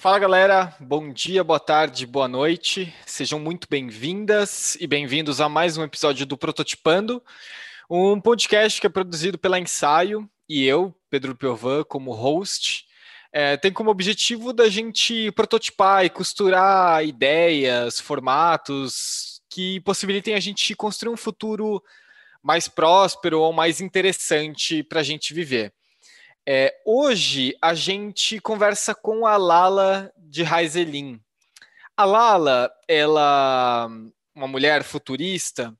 Fala galera, bom dia, boa tarde, boa noite. Sejam muito bem-vindas e bem-vindos a mais um episódio do Prototipando, um podcast que é produzido pela Ensaio e eu, Pedro Piovan, como host. É, tem como objetivo da gente prototipar e costurar ideias, formatos que possibilitem a gente construir um futuro mais próspero ou mais interessante para a gente viver. É, hoje a gente conversa com a Lala de Raizelin. A Lala, ela uma mulher futurista,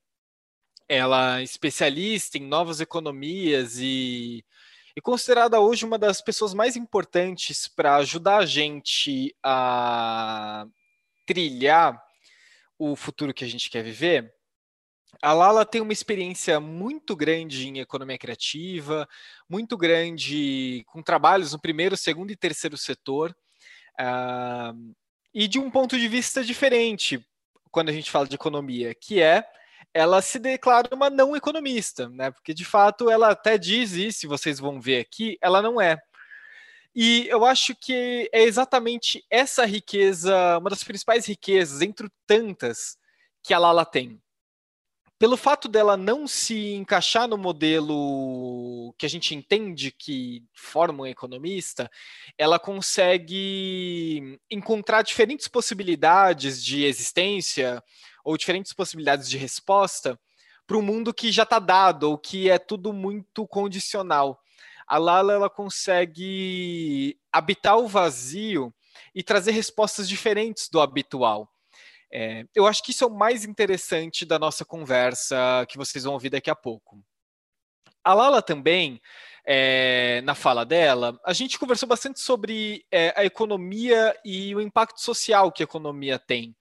ela é especialista em novas economias e, e considerada hoje uma das pessoas mais importantes para ajudar a gente a trilhar o futuro que a gente quer viver. A Lala tem uma experiência muito grande em economia criativa, muito grande com trabalhos no primeiro, segundo e terceiro setor, uh, e de um ponto de vista diferente quando a gente fala de economia, que é ela se declara uma não economista, né? Porque de fato ela até diz isso, vocês vão ver aqui, ela não é. E eu acho que é exatamente essa riqueza, uma das principais riquezas, entre tantas, que a Lala tem pelo fato dela não se encaixar no modelo que a gente entende que forma um economista, ela consegue encontrar diferentes possibilidades de existência ou diferentes possibilidades de resposta para um mundo que já está dado ou que é tudo muito condicional. A Lala ela consegue habitar o vazio e trazer respostas diferentes do habitual. É, eu acho que isso é o mais interessante da nossa conversa que vocês vão ouvir daqui a pouco. A Lala também, é, na fala dela, a gente conversou bastante sobre é, a economia e o impacto social que a economia tem.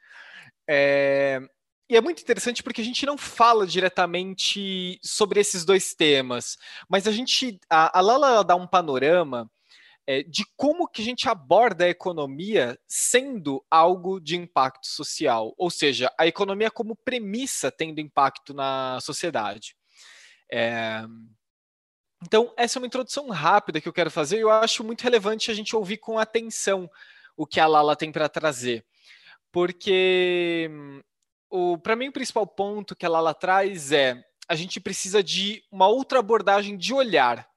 É, e é muito interessante porque a gente não fala diretamente sobre esses dois temas, mas a gente, a, a Lala dá um panorama é, de como que a gente aborda a economia sendo algo de impacto social, ou seja, a economia como premissa tendo impacto na sociedade. É... Então, essa é uma introdução rápida que eu quero fazer e eu acho muito relevante a gente ouvir com atenção o que a Lala tem para trazer. Porque para mim o principal ponto que a Lala traz é a gente precisa de uma outra abordagem de olhar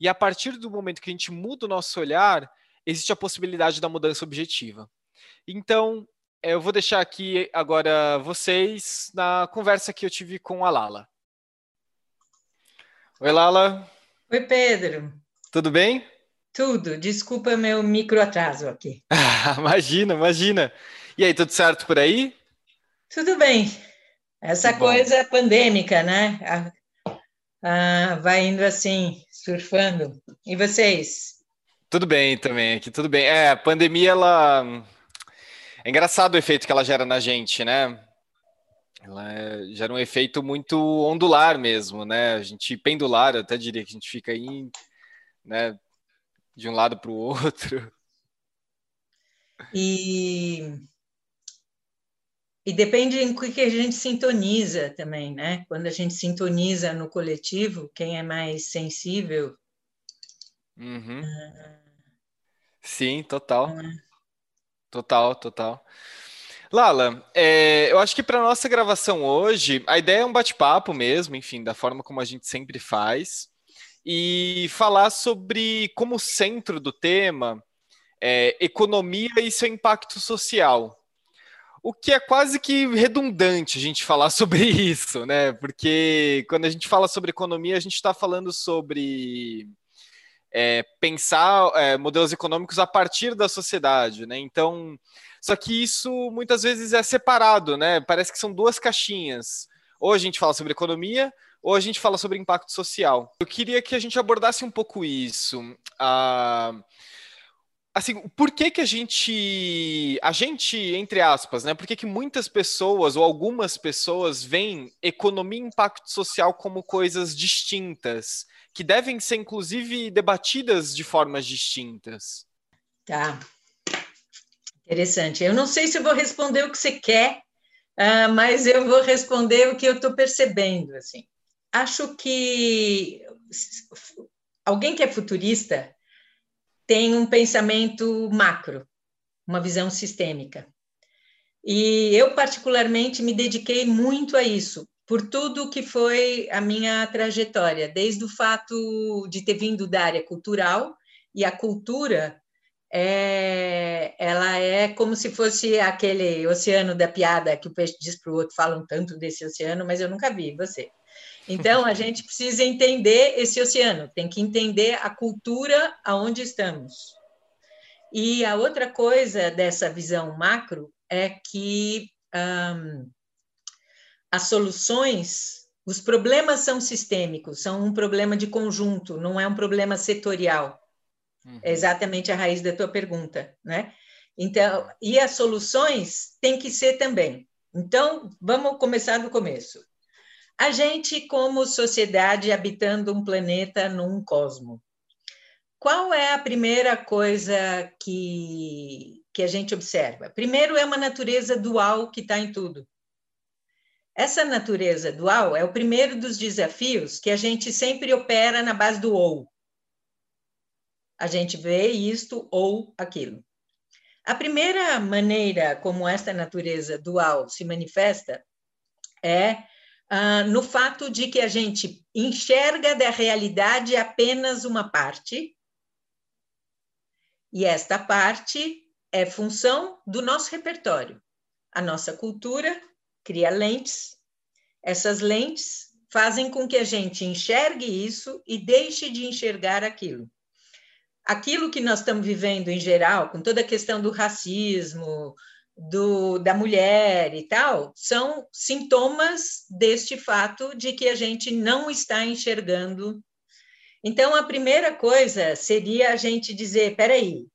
e a partir do momento que a gente muda o nosso olhar, existe a possibilidade da mudança objetiva. Então, eu vou deixar aqui agora vocês na conversa que eu tive com a Lala. Oi, Lala. Oi, Pedro. Tudo bem? Tudo. Desculpa meu micro atraso aqui. imagina, imagina. E aí, tudo certo por aí? Tudo bem. Essa coisa pandêmica, né? Ah, vai indo assim, surfando. E vocês? Tudo bem também, aqui tudo bem. É, a pandemia, ela. É engraçado o efeito que ela gera na gente, né? Ela é, gera um efeito muito ondular mesmo, né? A gente pendular, eu até diria que a gente fica aí, né? De um lado para o outro. E e depende em que a gente sintoniza também, né? Quando a gente sintoniza no coletivo, quem é mais sensível. Uhum. Uh... Sim, total. Uh... Total, total. Lala, é, eu acho que para nossa gravação hoje, a ideia é um bate-papo mesmo, enfim, da forma como a gente sempre faz, e falar sobre como centro do tema é, economia e seu impacto social. O que é quase que redundante a gente falar sobre isso, né? Porque quando a gente fala sobre economia, a gente está falando sobre é, pensar é, modelos econômicos a partir da sociedade, né? Então, só que isso muitas vezes é separado, né? Parece que são duas caixinhas. Ou a gente fala sobre economia, ou a gente fala sobre impacto social. Eu queria que a gente abordasse um pouco isso. Ah, assim, por que que a gente, a gente, entre aspas, né? Por que que muitas pessoas ou algumas pessoas veem economia e impacto social como coisas distintas, que devem ser, inclusive, debatidas de formas distintas? Tá. Interessante. Eu não sei se vou responder o que você quer, uh, mas eu vou responder o que eu estou percebendo, assim. Acho que alguém que é futurista tem um pensamento macro, uma visão sistêmica. E eu, particularmente, me dediquei muito a isso, por tudo que foi a minha trajetória, desde o fato de ter vindo da área cultural, e a cultura é, ela é como se fosse aquele oceano da piada que o peixe diz para o outro, falam tanto desse oceano, mas eu nunca vi você. Então, a gente precisa entender esse oceano, tem que entender a cultura aonde estamos. E a outra coisa dessa visão macro é que um, as soluções, os problemas são sistêmicos, são um problema de conjunto, não é um problema setorial. Uhum. É exatamente a raiz da tua pergunta, né? Então, e as soluções têm que ser também. Então, vamos começar do começo. A gente, como sociedade, habitando um planeta num cosmo, qual é a primeira coisa que, que a gente observa? Primeiro, é uma natureza dual que está em tudo. Essa natureza dual é o primeiro dos desafios que a gente sempre opera na base do ou. A gente vê isto ou aquilo. A primeira maneira como esta natureza dual se manifesta é uh, no fato de que a gente enxerga da realidade apenas uma parte, e esta parte é função do nosso repertório. A nossa cultura cria lentes, essas lentes fazem com que a gente enxergue isso e deixe de enxergar aquilo. Aquilo que nós estamos vivendo em geral, com toda a questão do racismo, do, da mulher e tal, são sintomas deste fato de que a gente não está enxergando. Então, a primeira coisa seria a gente dizer: peraí,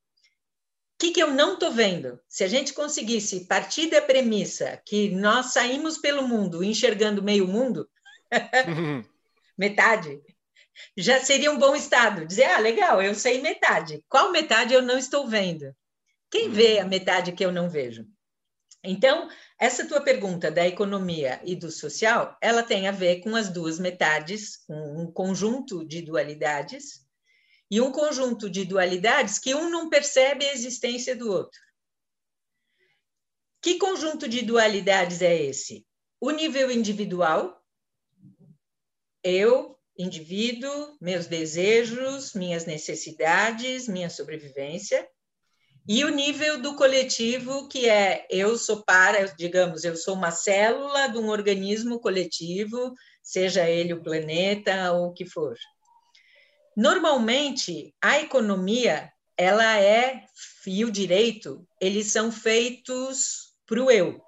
o que, que eu não estou vendo? Se a gente conseguisse partir da premissa que nós saímos pelo mundo enxergando meio mundo, metade, já seria um bom estado. Dizer, ah, legal, eu sei metade. Qual metade eu não estou vendo? Quem vê a metade que eu não vejo? Então, essa tua pergunta da economia e do social, ela tem a ver com as duas metades, um conjunto de dualidades, e um conjunto de dualidades que um não percebe a existência do outro. Que conjunto de dualidades é esse? O nível individual, eu, indivíduo, meus desejos, minhas necessidades, minha sobrevivência, e o nível do coletivo, que é eu sou para, digamos, eu sou uma célula de um organismo coletivo, seja ele o planeta ou o que for. Normalmente, a economia, ela é, e o direito, eles são feitos para o eu.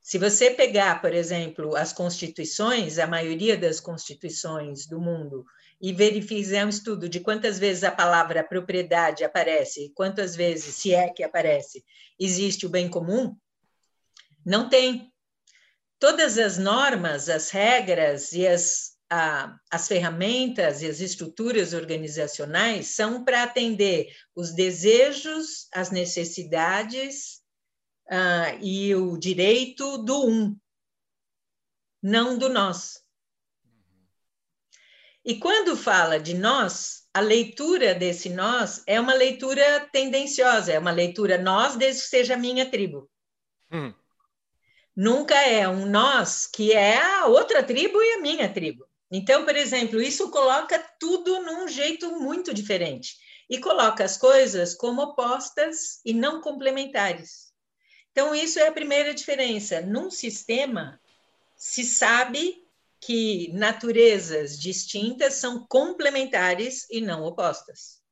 Se você pegar, por exemplo, as constituições, a maioria das constituições do mundo, e verificar um estudo de quantas vezes a palavra propriedade aparece, quantas vezes, se é que aparece, existe o bem comum, não tem. Todas as normas, as regras e as, a, as ferramentas e as estruturas organizacionais são para atender os desejos, as necessidades uh, e o direito do um, não do nós. E quando fala de nós, a leitura desse nós é uma leitura tendenciosa, é uma leitura nós desde que seja a minha tribo. Hum. Nunca é um nós que é a outra tribo e a minha tribo. Então, por exemplo, isso coloca tudo num jeito muito diferente e coloca as coisas como opostas e não complementares. Então, isso é a primeira diferença. Num sistema, se sabe que naturezas distintas são complementares e não opostas.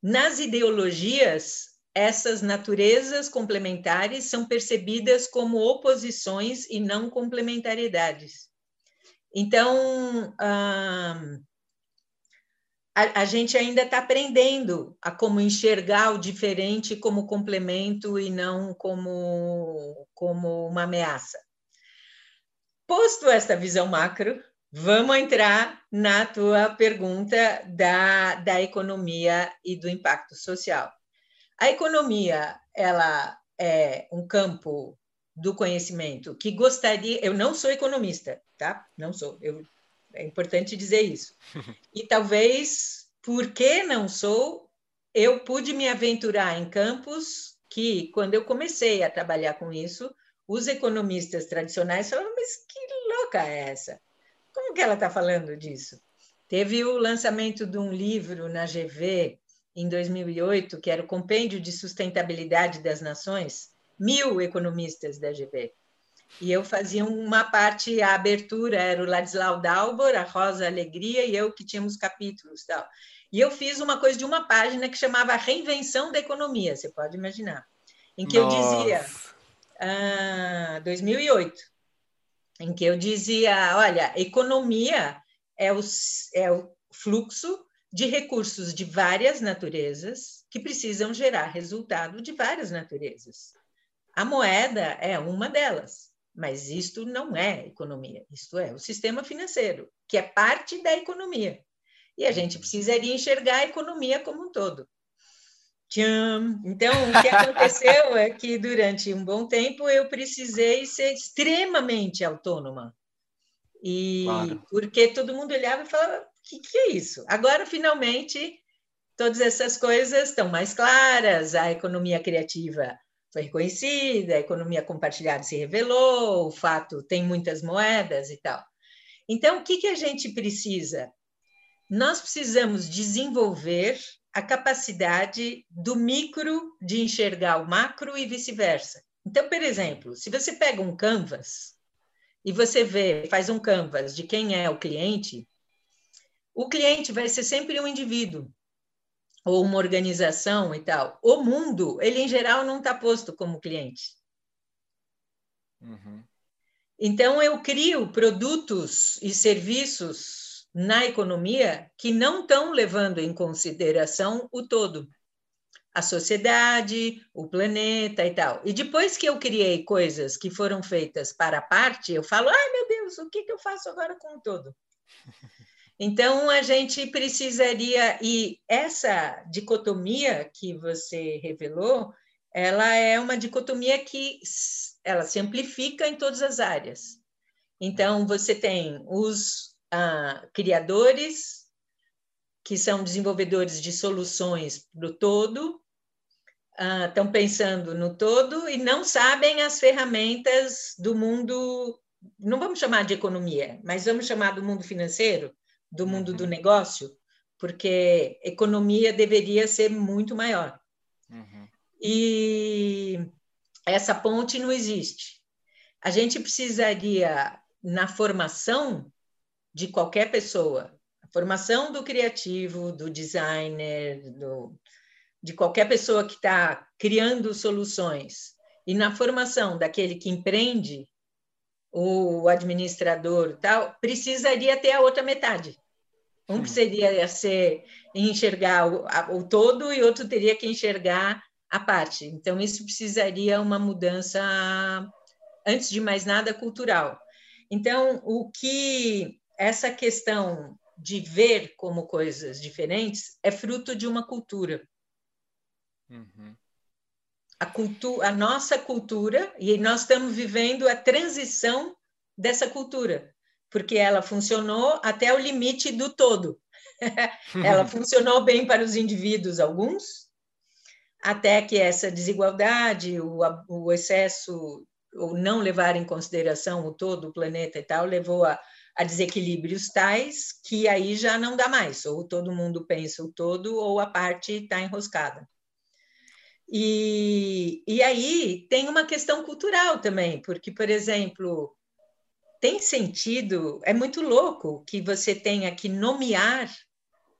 Nas ideologias, essas naturezas complementares são percebidas como oposições e não complementariedades. Então, a, a gente ainda está aprendendo a como enxergar o diferente como complemento e não como, como uma ameaça. Posto esta visão macro, vamos entrar na tua pergunta da, da economia e do impacto social. A economia, ela é um campo do conhecimento que gostaria. Eu não sou economista, tá? Não sou. Eu é importante dizer isso. E talvez, porque não sou, eu pude me aventurar em campos que, quando eu comecei a trabalhar com isso, os economistas tradicionais falavam, mas que louca é essa? Como que ela está falando disso? Teve o lançamento de um livro na GV em 2008, que era o Compêndio de Sustentabilidade das Nações, mil economistas da GV. E eu fazia uma parte, a abertura era o Ladislau Dalbor, a Rosa Alegria e eu que tínhamos capítulos tal. E eu fiz uma coisa de uma página que chamava Reinvenção da Economia, você pode imaginar, em que Nossa. eu dizia, ah, 2008, em que eu dizia, olha, economia é o, é o fluxo de recursos de várias naturezas que precisam gerar resultado de várias naturezas. A moeda é uma delas. Mas isto não é economia, isto é o sistema financeiro, que é parte da economia. E a gente precisaria enxergar a economia como um todo. Tcham. Então, o que aconteceu é que durante um bom tempo eu precisei ser extremamente autônoma. E claro. porque todo mundo olhava e falava: o que, que é isso? Agora, finalmente, todas essas coisas estão mais claras, a economia criativa foi reconhecida, a economia compartilhada se revelou, o fato tem muitas moedas e tal. Então, o que, que a gente precisa? Nós precisamos desenvolver a capacidade do micro de enxergar o macro e vice-versa. Então, por exemplo, se você pega um canvas e você vê, faz um canvas de quem é o cliente, o cliente vai ser sempre um indivíduo ou uma organização e tal. O mundo, ele em geral não está posto como cliente. Uhum. Então, eu crio produtos e serviços na economia que não estão levando em consideração o todo, a sociedade, o planeta e tal. E depois que eu criei coisas que foram feitas para a parte, eu falo: ai meu Deus, o que, que eu faço agora com o todo? Então, a gente precisaria, e essa dicotomia que você revelou, ela é uma dicotomia que ela se amplifica em todas as áreas. Então, você tem os ah, criadores, que são desenvolvedores de soluções para o todo, ah, estão pensando no todo e não sabem as ferramentas do mundo, não vamos chamar de economia, mas vamos chamar do mundo financeiro, do mundo uhum. do negócio, porque economia deveria ser muito maior. Uhum. E essa ponte não existe. A gente precisaria, na formação de qualquer pessoa, a formação do criativo, do designer, do, de qualquer pessoa que está criando soluções, e na formação daquele que empreende, o administrador tal, precisaria ter a outra metade. Um seria ser enxergar o, a, o todo e outro teria que enxergar a parte. Então, isso precisaria uma mudança, antes de mais nada, cultural. Então, o que essa questão de ver como coisas diferentes é fruto de uma cultura. Uhum. A, cultu a nossa cultura, e nós estamos vivendo a transição dessa cultura porque ela funcionou até o limite do todo. ela funcionou bem para os indivíduos, alguns, até que essa desigualdade, o, o excesso, ou não levar em consideração o todo, o planeta e tal, levou a, a desequilíbrios tais que aí já não dá mais, ou todo mundo pensa o todo, ou a parte está enroscada. E, e aí tem uma questão cultural também, porque, por exemplo, tem sentido, é muito louco que você tenha que nomear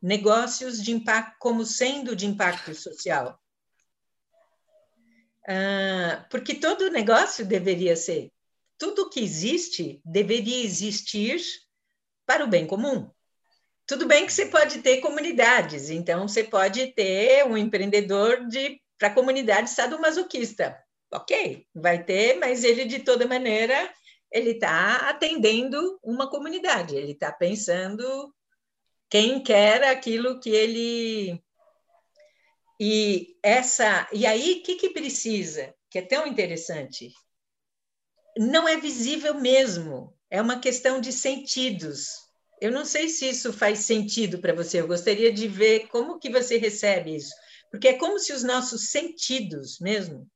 negócios de impacto como sendo de impacto social. Ah, porque todo negócio deveria ser, tudo que existe deveria existir para o bem comum. Tudo bem que você pode ter comunidades, então você pode ter um empreendedor de para a comunidade sadomasoquista. Ok, vai ter, mas ele de toda maneira ele está atendendo uma comunidade, ele está pensando quem quer aquilo que ele e essa e aí o que, que precisa que é tão interessante não é visível mesmo é uma questão de sentidos eu não sei se isso faz sentido para você eu gostaria de ver como que você recebe isso porque é como se os nossos sentidos mesmo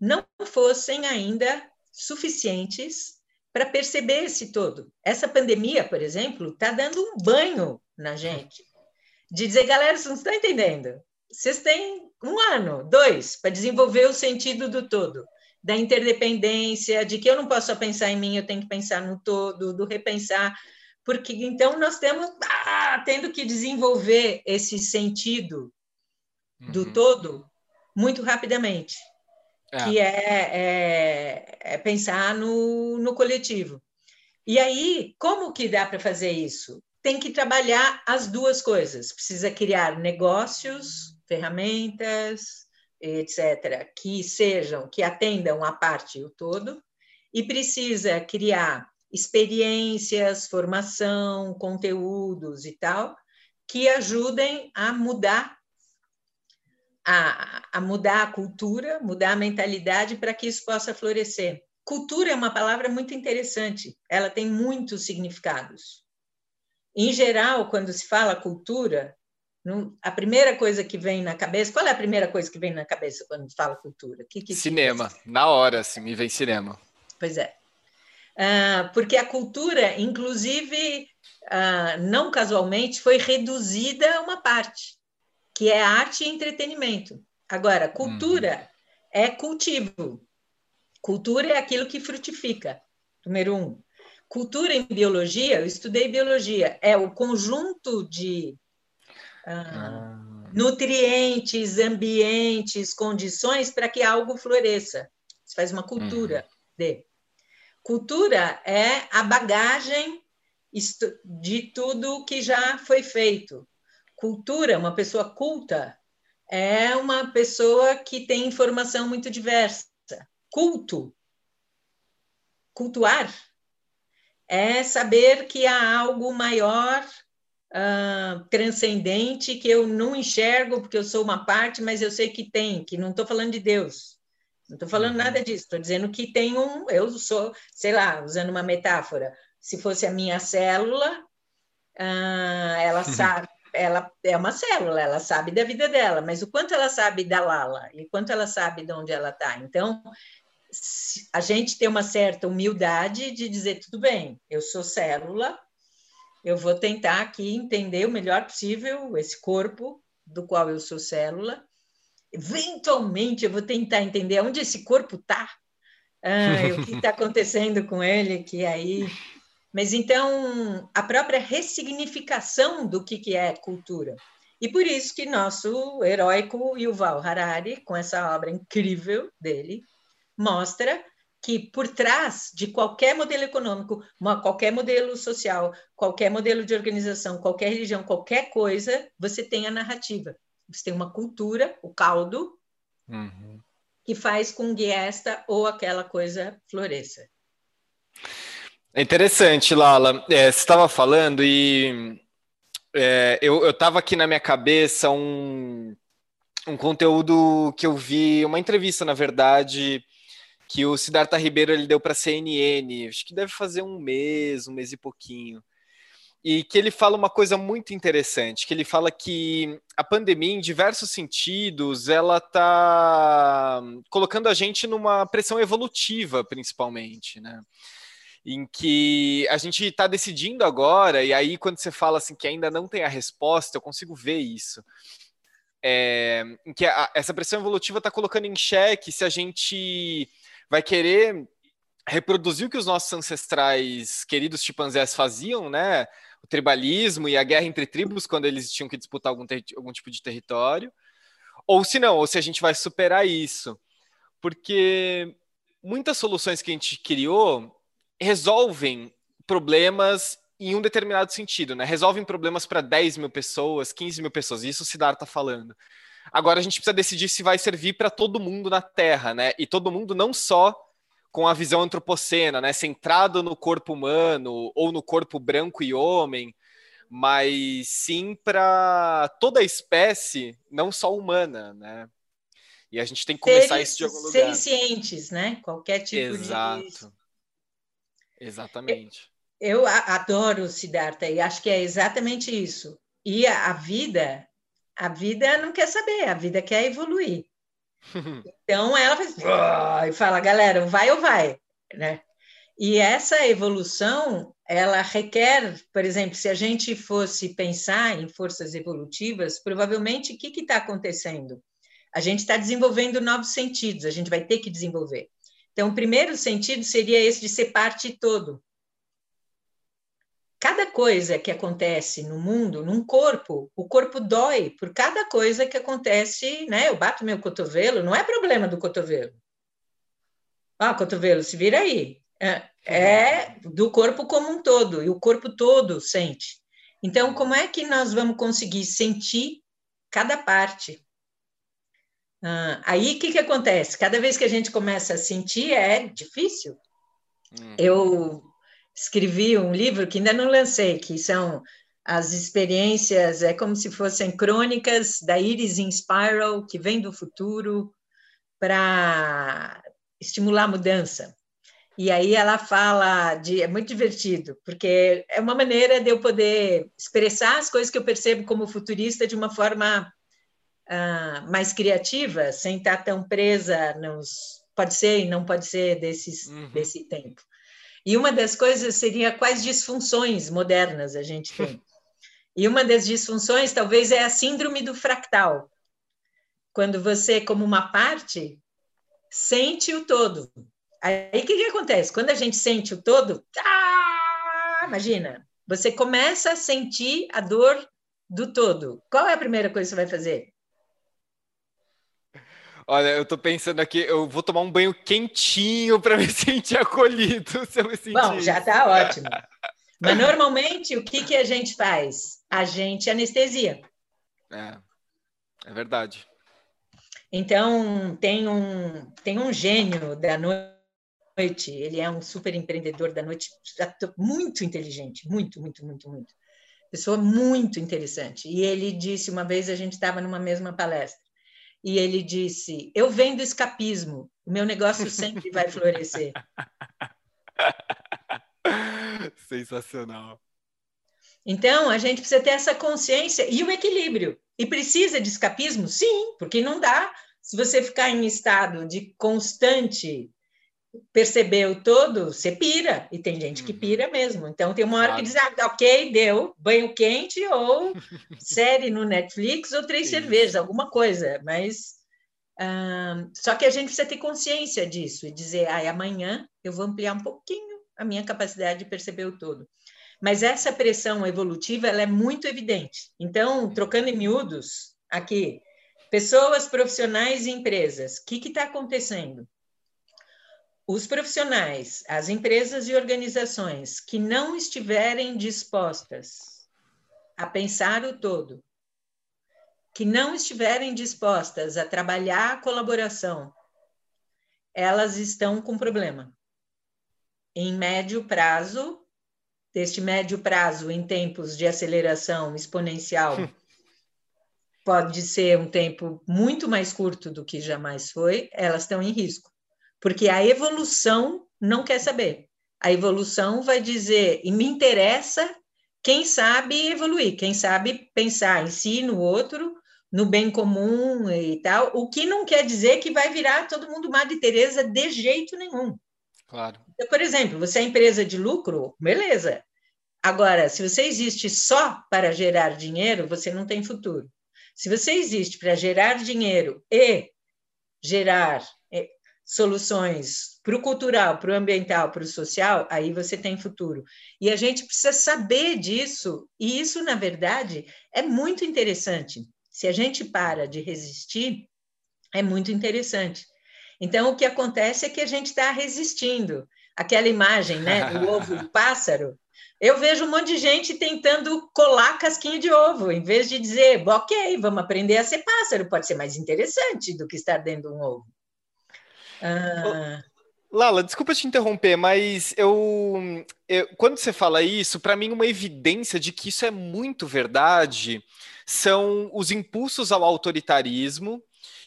não fossem ainda suficientes para perceber esse todo. Essa pandemia, por exemplo, está dando um banho na gente. De dizer, galera, vocês não estão entendendo. Vocês têm um ano, dois, para desenvolver o sentido do todo, da interdependência, de que eu não posso só pensar em mim, eu tenho que pensar no todo, do repensar. Porque então nós temos ah, tendo que desenvolver esse sentido do uhum. todo muito rapidamente é. que é, é, é, pensar no, no coletivo. E aí, como que dá para fazer isso? Tem que trabalhar as duas coisas. Precisa criar negócios, ferramentas, etc., que sejam, que atendam a parte e o todo, e precisa criar experiências, formação, conteúdos e tal, que ajudem a mudar a, a mudar a cultura, mudar a mentalidade para que isso possa florescer. Cultura é uma palavra muito interessante, ela tem muitos significados. Em geral, quando se fala cultura, a primeira coisa que vem na cabeça, qual é a primeira coisa que vem na cabeça quando se fala cultura? Que, que cinema, na hora, assim, me vem cinema. Pois é. Uh, porque a cultura, inclusive, uh, não casualmente, foi reduzida a uma parte que é arte e entretenimento. Agora, cultura uhum. é cultivo. Cultura é aquilo que frutifica, número um. Cultura em biologia, eu estudei biologia, é o conjunto de ah, ah. nutrientes, ambientes, condições para que algo floresça. Você faz uma cultura uhum. de. Cultura é a bagagem de tudo que já foi feito. Cultura, uma pessoa culta, é uma pessoa que tem informação muito diversa. Culto, cultuar, é saber que há algo maior, uh, transcendente, que eu não enxergo porque eu sou uma parte, mas eu sei que tem, que não estou falando de Deus. Não estou falando nada uhum. disso, estou dizendo que tem um. Eu sou, sei lá, usando uma metáfora, se fosse a minha célula, uh, ela sabe, ela é uma célula, ela sabe da vida dela, mas o quanto ela sabe da Lala e quanto ela sabe de onde ela está. Então, a gente tem uma certa humildade de dizer: tudo bem, eu sou célula, eu vou tentar aqui entender o melhor possível esse corpo do qual eu sou célula. Eventualmente, eu vou tentar entender onde esse corpo está, ah, o que está acontecendo com ele, que aí mas então a própria ressignificação do que, que é cultura. E por isso que nosso heróico Yuval Harari, com essa obra incrível dele, mostra que por trás de qualquer modelo econômico, qualquer modelo social, qualquer modelo de organização, qualquer religião, qualquer coisa, você tem a narrativa. Você tem uma cultura, o caldo, uhum. que faz com que esta ou aquela coisa floresça. É interessante, Lala. É, você estava falando e é, eu estava aqui na minha cabeça um, um conteúdo que eu vi, uma entrevista, na verdade, que o Siddhartha Ribeiro ele deu para a CNN, acho que deve fazer um mês, um mês e pouquinho. E que ele fala uma coisa muito interessante, que ele fala que a pandemia, em diversos sentidos, ela está colocando a gente numa pressão evolutiva, principalmente, né? em que a gente está decidindo agora, e aí quando você fala assim que ainda não tem a resposta, eu consigo ver isso. É, em que a, essa pressão evolutiva está colocando em xeque se a gente vai querer reproduzir o que os nossos ancestrais queridos chimpanzés faziam, né? O tribalismo e a guerra entre tribos quando eles tinham que disputar algum, algum tipo de território, ou se não, ou se a gente vai superar isso. Porque muitas soluções que a gente criou resolvem problemas em um determinado sentido, né? Resolvem problemas para 10 mil pessoas, 15 mil pessoas, isso o Siddhartha está falando. Agora a gente precisa decidir se vai servir para todo mundo na Terra, né? E todo mundo não só com a visão antropocena, né? Centrado no corpo humano ou no corpo branco e homem, mas sim para toda a espécie, não só humana, né? E a gente tem que começar seres, isso de algum lugar. Seres cientes, né? Qualquer tipo Exato. de... Exatamente. Eu adoro Siddhartha e acho que é exatamente isso. E a, a vida, a vida não quer saber, a vida quer evoluir. então ela faz e fala, galera, vai ou vai, né? E essa evolução, ela requer, por exemplo, se a gente fosse pensar em forças evolutivas, provavelmente o que está acontecendo? A gente está desenvolvendo novos sentidos, a gente vai ter que desenvolver. Então, o primeiro sentido seria esse de ser parte todo cada coisa que acontece no mundo, num corpo, o corpo dói por cada coisa que acontece, né? Eu bato meu cotovelo, não é problema do cotovelo. Ah, cotovelo, se vira aí. É, é do corpo como um todo, e o corpo todo sente. Então, como é que nós vamos conseguir sentir cada parte? Ah, aí, o que, que acontece? Cada vez que a gente começa a sentir, é difícil. Uhum. Eu escrevi um livro que ainda não lancei, que são as experiências, é como se fossem crônicas da Iris in Spiral, que vem do futuro, para estimular a mudança. E aí ela fala de. É muito divertido, porque é uma maneira de eu poder expressar as coisas que eu percebo como futurista de uma forma uh, mais criativa, sem estar tão presa nos. Pode ser e não pode ser desses, uhum. desse tempo. E uma das coisas seria quais disfunções modernas a gente tem. E uma das disfunções talvez é a síndrome do fractal. Quando você, como uma parte, sente o todo. Aí o que, que acontece? Quando a gente sente o todo, ah, imagina, você começa a sentir a dor do todo. Qual é a primeira coisa que você vai fazer? Olha, eu tô pensando aqui, eu vou tomar um banho quentinho para me sentir acolhido. Se eu me sentir Bom, já tá ótimo. Mas normalmente o que, que a gente faz? A gente anestesia. É, é verdade. Então, tem um, tem um gênio da noite, ele é um super empreendedor da noite, muito inteligente, muito, muito, muito, muito. Pessoa muito interessante. E ele disse uma vez, a gente estava numa mesma palestra, e ele disse: Eu vendo escapismo, o meu negócio sempre vai florescer. Sensacional. Então, a gente precisa ter essa consciência e o equilíbrio. E precisa de escapismo? Sim, porque não dá. Se você ficar em estado de constante perceber o todo, você pira. E tem gente que uhum. pira mesmo. Então, tem uma hora claro. que diz, ah, ok, deu, banho quente, ou série no Netflix, ou três cervejas, alguma coisa. Mas, só que a gente precisa ter consciência disso e dizer, ah, amanhã eu vou ampliar um pouquinho a minha capacidade de perceber o todo. Mas essa pressão evolutiva, ela é muito evidente. Então, trocando em miúdos, aqui, pessoas, profissionais e empresas, o que está acontecendo? Os profissionais, as empresas e organizações que não estiverem dispostas a pensar o todo, que não estiverem dispostas a trabalhar a colaboração, elas estão com problema. Em médio prazo, deste médio prazo em tempos de aceleração exponencial, pode ser um tempo muito mais curto do que jamais foi, elas estão em risco. Porque a evolução não quer saber. A evolução vai dizer, e me interessa quem sabe evoluir, quem sabe pensar em si, no outro, no bem comum e tal, o que não quer dizer que vai virar todo mundo Madre Teresa de jeito nenhum. Claro. Então, por exemplo, você é empresa de lucro, beleza. Agora, se você existe só para gerar dinheiro, você não tem futuro. Se você existe para gerar dinheiro e gerar soluções para o cultural, para o ambiental, para o social, aí você tem futuro. E a gente precisa saber disso, e isso, na verdade, é muito interessante. Se a gente para de resistir, é muito interessante. Então, o que acontece é que a gente está resistindo. Aquela imagem né, do ovo do pássaro, Eu vejo um monte de gente tentando colar casquinha de ovo, em vez de dizer, ok, vamos aprender a ser pássaro, pode ser mais interessante do que estar dentro de um ovo. Ah... Lala, desculpa te interromper, mas eu, eu quando você fala isso, para mim uma evidência de que isso é muito verdade são os impulsos ao autoritarismo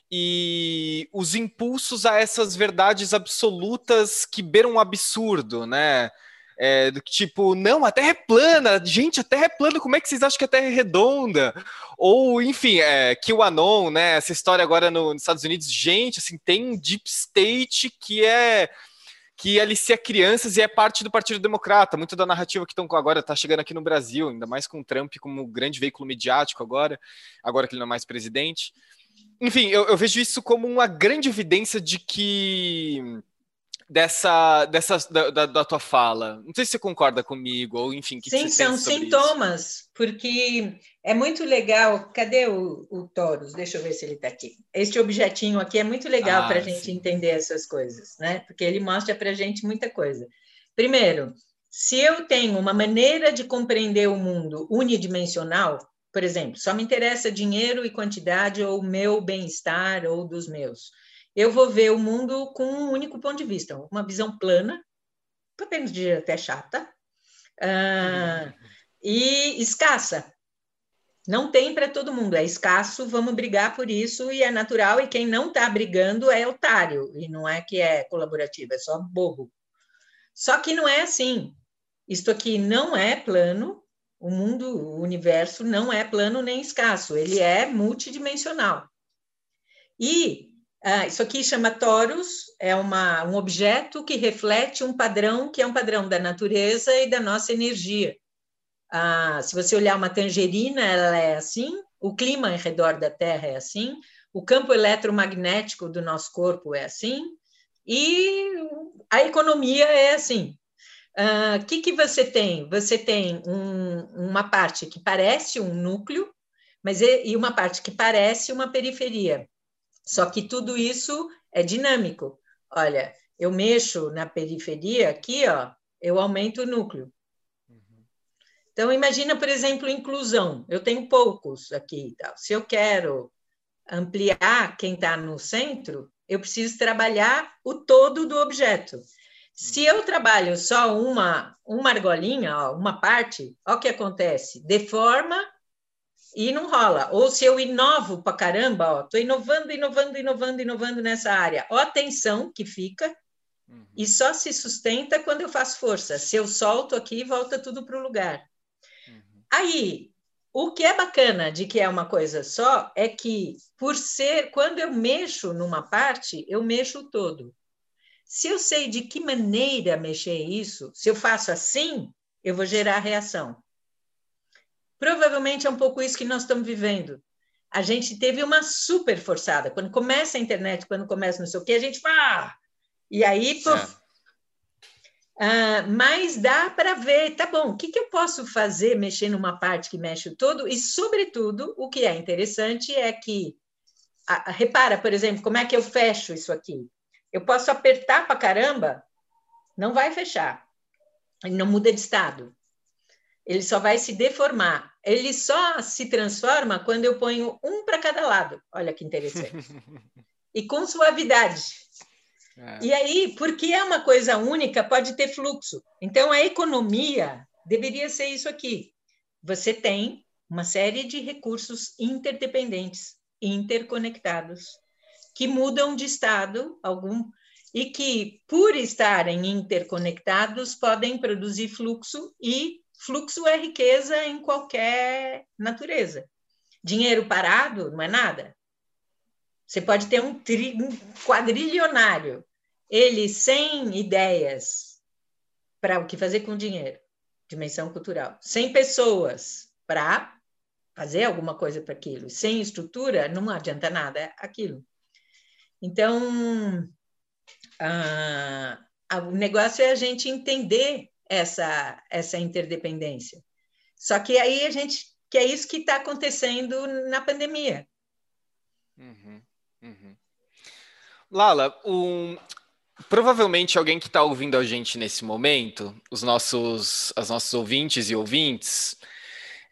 e os impulsos a essas verdades absolutas que beiram um absurdo, né? É, do tipo, não, a Terra é plana, gente, a Terra é plana, como é que vocês acham que a Terra é redonda? Ou, enfim, é, que o Anon, né, essa história agora no, nos Estados Unidos, gente, assim, tem um deep state que é que alicia crianças e é parte do Partido Democrata. Muito da narrativa que estão agora está chegando aqui no Brasil, ainda mais com o Trump como grande veículo midiático agora, agora que ele não é mais presidente. Enfim, eu, eu vejo isso como uma grande evidência de que dessa, dessa da, da, da, tua fala. Não sei se você concorda comigo, ou enfim, que Sim, que são sintomas, isso? porque é muito legal. Cadê o, o Taurus? Deixa eu ver se ele está aqui. Este objetinho aqui é muito legal ah, para a gente sim. entender essas coisas, né? Porque ele mostra para a gente muita coisa. Primeiro, se eu tenho uma maneira de compreender o mundo unidimensional, por exemplo, só me interessa dinheiro e quantidade, ou o meu bem-estar, ou dos meus eu vou ver o mundo com um único ponto de vista, uma visão plana, podemos dizer até chata, uh, e escassa. Não tem para todo mundo, é escasso, vamos brigar por isso, e é natural, e quem não está brigando é otário, e não é que é colaborativo, é só bobo. Só que não é assim. Isto aqui não é plano, o mundo, o universo não é plano nem escasso, ele é multidimensional. E ah, isso aqui chama torus, é uma, um objeto que reflete um padrão que é um padrão da natureza e da nossa energia. Ah, se você olhar uma tangerina, ela é assim, o clima ao redor da Terra é assim, o campo eletromagnético do nosso corpo é assim, e a economia é assim. O ah, que, que você tem? Você tem um, uma parte que parece um núcleo, mas e, e uma parte que parece uma periferia. Só que tudo isso é dinâmico. Olha, eu mexo na periferia aqui, ó, eu aumento o núcleo. Então, imagina, por exemplo, inclusão. Eu tenho poucos aqui. Se eu quero ampliar quem está no centro, eu preciso trabalhar o todo do objeto. Se eu trabalho só uma, uma argolinha, ó, uma parte, olha o que acontece. Deforma e não rola. Ou se eu inovo para caramba, ó, tô inovando, inovando, inovando, inovando nessa área. Ó, a tensão que fica uhum. e só se sustenta quando eu faço força. Se eu solto aqui, volta tudo para o lugar. Uhum. Aí, o que é bacana de que é uma coisa só é que, por ser, quando eu mexo numa parte, eu mexo o todo. Se eu sei de que maneira mexer isso, se eu faço assim, eu vou gerar reação. Provavelmente é um pouco isso que nós estamos vivendo. A gente teve uma super forçada. Quando começa a internet, quando começa não sei o quê, a gente fala. Ah! E aí, pô. Uh, mas dá para ver, tá bom, o que, que eu posso fazer mexer numa parte que mexe o todo? E, sobretudo, o que é interessante é que, a, a, repara, por exemplo, como é que eu fecho isso aqui? Eu posso apertar para caramba, não vai fechar, ele não muda de estado ele só vai se deformar. Ele só se transforma quando eu ponho um para cada lado. Olha que interessante. e com suavidade. É. E aí, porque é uma coisa única, pode ter fluxo. Então, a economia deveria ser isso aqui. Você tem uma série de recursos interdependentes, interconectados, que mudam de estado algum e que, por estarem interconectados, podem produzir fluxo e Fluxo é riqueza em qualquer natureza. Dinheiro parado não é nada. Você pode ter um, tri, um quadrilionário, ele sem ideias para o que fazer com o dinheiro, dimensão cultural, sem pessoas para fazer alguma coisa para aquilo, sem estrutura, não adianta nada aquilo. Então, ah, o negócio é a gente entender essa, essa interdependência. Só que aí a gente, que é isso que está acontecendo na pandemia. Uhum, uhum. Lala, um, provavelmente alguém que está ouvindo a gente nesse momento, os nossos, as nossos ouvintes e ouvintes,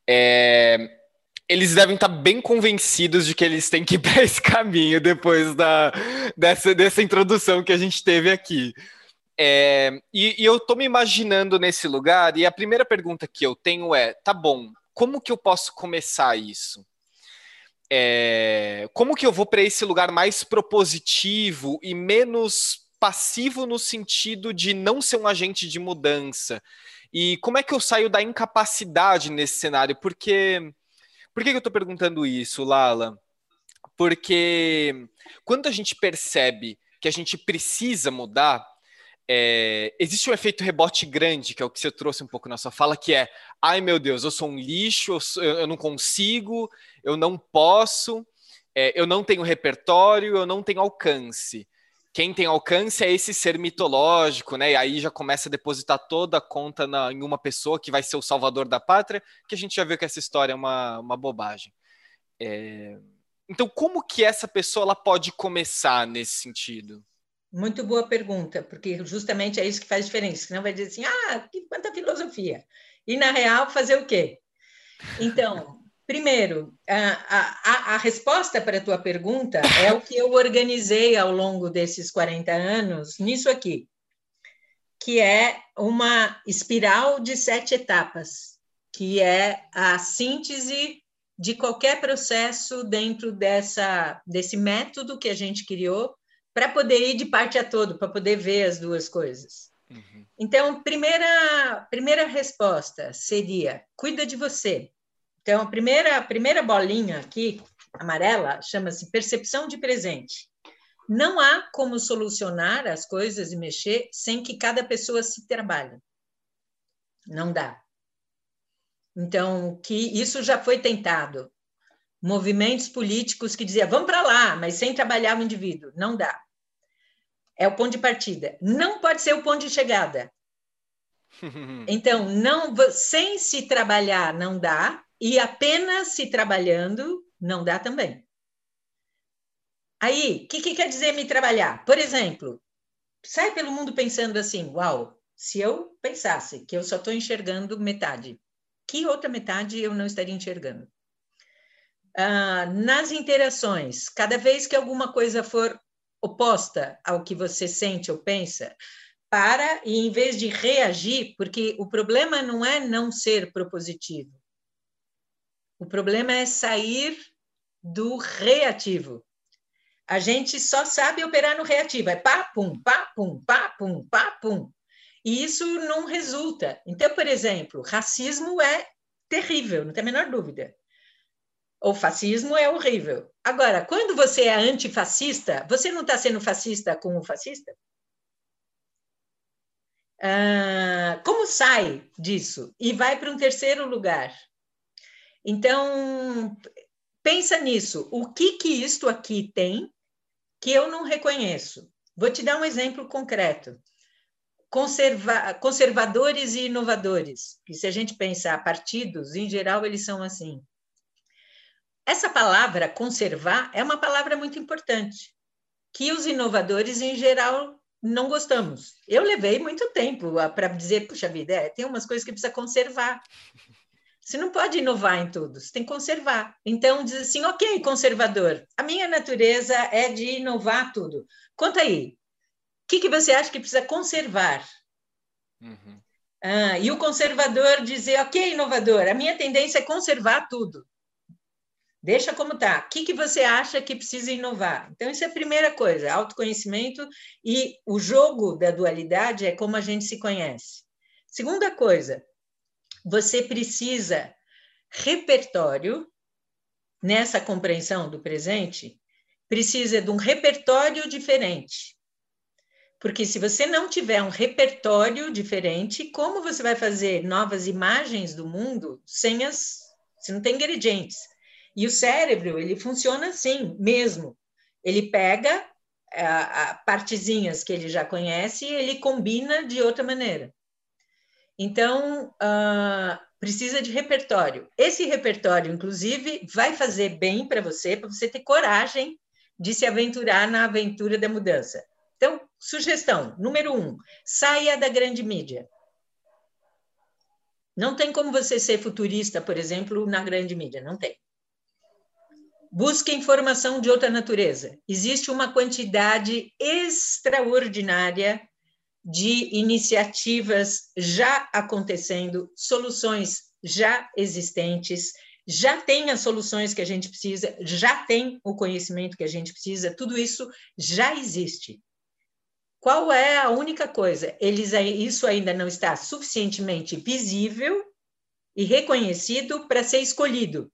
é, eles devem estar tá bem convencidos de que eles têm que ir para esse caminho depois da, dessa, dessa introdução que a gente teve aqui. É, e, e, eu estou me imaginando nesse lugar, e a primeira pergunta que eu tenho é: tá bom, como que eu posso começar isso? É, como que eu vou para esse lugar mais propositivo e menos passivo no sentido de não ser um agente de mudança? E como é que eu saio da incapacidade nesse cenário? Porque. Por que eu estou perguntando isso, Lala? Porque quando a gente percebe que a gente precisa mudar, é, existe um efeito rebote grande, que é o que você trouxe um pouco na sua fala, que é: ai meu Deus, eu sou um lixo, eu, sou, eu não consigo, eu não posso, é, eu não tenho repertório, eu não tenho alcance. Quem tem alcance é esse ser mitológico, né? E aí já começa a depositar toda a conta na, em uma pessoa que vai ser o salvador da pátria, que a gente já viu que essa história é uma, uma bobagem. É... Então, como que essa pessoa ela pode começar nesse sentido? Muito boa pergunta, porque justamente é isso que faz diferença. Senão vai dizer assim, ah, que, quanta filosofia. E, na real, fazer o quê? Então, primeiro, a, a, a resposta para a tua pergunta é o que eu organizei ao longo desses 40 anos nisso aqui, que é uma espiral de sete etapas, que é a síntese de qualquer processo dentro dessa, desse método que a gente criou para poder ir de parte a todo, para poder ver as duas coisas. Uhum. Então, primeira, primeira resposta seria: cuida de você. Então, a primeira, a primeira bolinha aqui, amarela, chama-se percepção de presente. Não há como solucionar as coisas e mexer sem que cada pessoa se trabalhe. Não dá. Então, que isso já foi tentado. Movimentos políticos que diziam, vamos para lá, mas sem trabalhar o indivíduo. Não dá é o ponto de partida. Não pode ser o ponto de chegada. Então, não sem se trabalhar não dá, e apenas se trabalhando não dá também. Aí, o que, que quer dizer me trabalhar? Por exemplo, sai pelo mundo pensando assim: uau, se eu pensasse que eu só estou enxergando metade, que outra metade eu não estaria enxergando? Ah, nas interações, cada vez que alguma coisa for oposta ao que você sente ou pensa, para e em vez de reagir, porque o problema não é não ser propositivo. O problema é sair do reativo. A gente só sabe operar no reativo, é pá, pum, pá, pum, pá, pum, pá, pum. E isso não resulta. Então, por exemplo, racismo é terrível, não tem a menor dúvida. O fascismo é horrível. Agora, quando você é antifascista, você não está sendo fascista com o fascista? Ah, como sai disso e vai para um terceiro lugar? Então, pensa nisso. O que que isto aqui tem que eu não reconheço? Vou te dar um exemplo concreto. Conserva conservadores e inovadores. Que se a gente pensar partidos, em geral, eles são assim. Essa palavra conservar é uma palavra muito importante, que os inovadores, em geral, não gostamos. Eu levei muito tempo para dizer, puxa vida, é, tem umas coisas que precisa conservar. Você não pode inovar em tudo, você tem que conservar. Então, diz assim, ok, conservador, a minha natureza é de inovar tudo. Conta aí, o que, que você acha que precisa conservar? Uhum. Ah, e o conservador dizer, ok, inovador, a minha tendência é conservar tudo. Deixa como está. O que, que você acha que precisa inovar? Então, isso é a primeira coisa, autoconhecimento e o jogo da dualidade é como a gente se conhece. Segunda coisa, você precisa repertório nessa compreensão do presente, precisa de um repertório diferente. Porque se você não tiver um repertório diferente, como você vai fazer novas imagens do mundo sem as. Se não tem ingredientes. E o cérebro, ele funciona assim mesmo. Ele pega a, é, a partezinhas que ele já conhece e ele combina de outra maneira. Então, uh, precisa de repertório. Esse repertório, inclusive, vai fazer bem para você, para você ter coragem de se aventurar na aventura da mudança. Então, sugestão número um: saia da grande mídia. Não tem como você ser futurista, por exemplo, na grande mídia, não tem. Busque informação de outra natureza. Existe uma quantidade extraordinária de iniciativas já acontecendo, soluções já existentes, já tem as soluções que a gente precisa, já tem o conhecimento que a gente precisa, tudo isso já existe. Qual é a única coisa? Eles, isso ainda não está suficientemente visível e reconhecido para ser escolhido.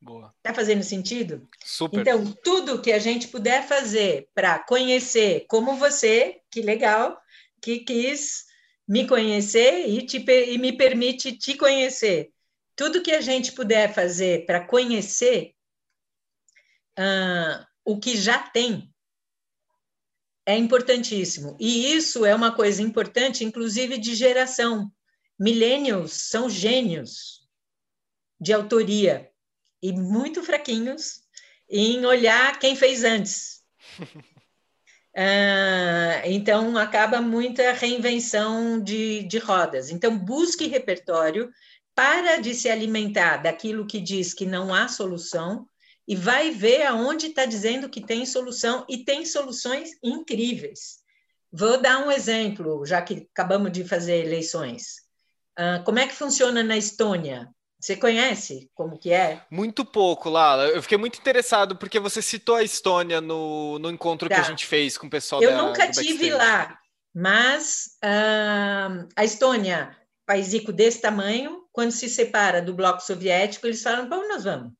Boa. Está fazendo sentido? Super. Então, tudo que a gente puder fazer para conhecer, como você, que legal, que quis me conhecer e, te, e me permite te conhecer. Tudo que a gente puder fazer para conhecer uh, o que já tem é importantíssimo. E isso é uma coisa importante, inclusive de geração. Millennials são gênios de autoria e muito fraquinhos em olhar quem fez antes. Ah, então, acaba muita reinvenção de, de rodas. Então, busque repertório, para de se alimentar daquilo que diz que não há solução e vai ver aonde está dizendo que tem solução e tem soluções incríveis. Vou dar um exemplo, já que acabamos de fazer eleições. Uh, como é que funciona na Estônia? Você conhece como que é? Muito pouco, Lala. Eu fiquei muito interessado porque você citou a Estônia no, no encontro tá. que a tá. gente fez com o pessoal Eu da, nunca tive lá, mas uh, a Estônia, país rico desse tamanho, quando se separa do bloco soviético, eles falam, onde nós vamos?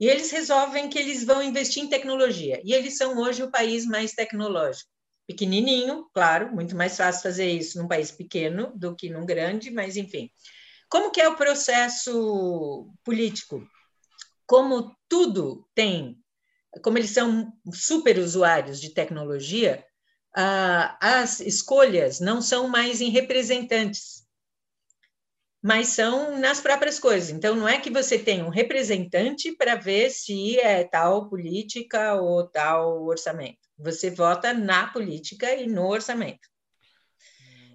E eles resolvem que eles vão investir em tecnologia. E eles são hoje o país mais tecnológico. Pequenininho, claro, muito mais fácil fazer isso num país pequeno do que num grande, mas enfim. Como que é o processo político? Como tudo tem, como eles são super usuários de tecnologia, as escolhas não são mais em representantes, mas são nas próprias coisas. Então, não é que você tem um representante para ver se é tal política ou tal orçamento. Você vota na política e no orçamento.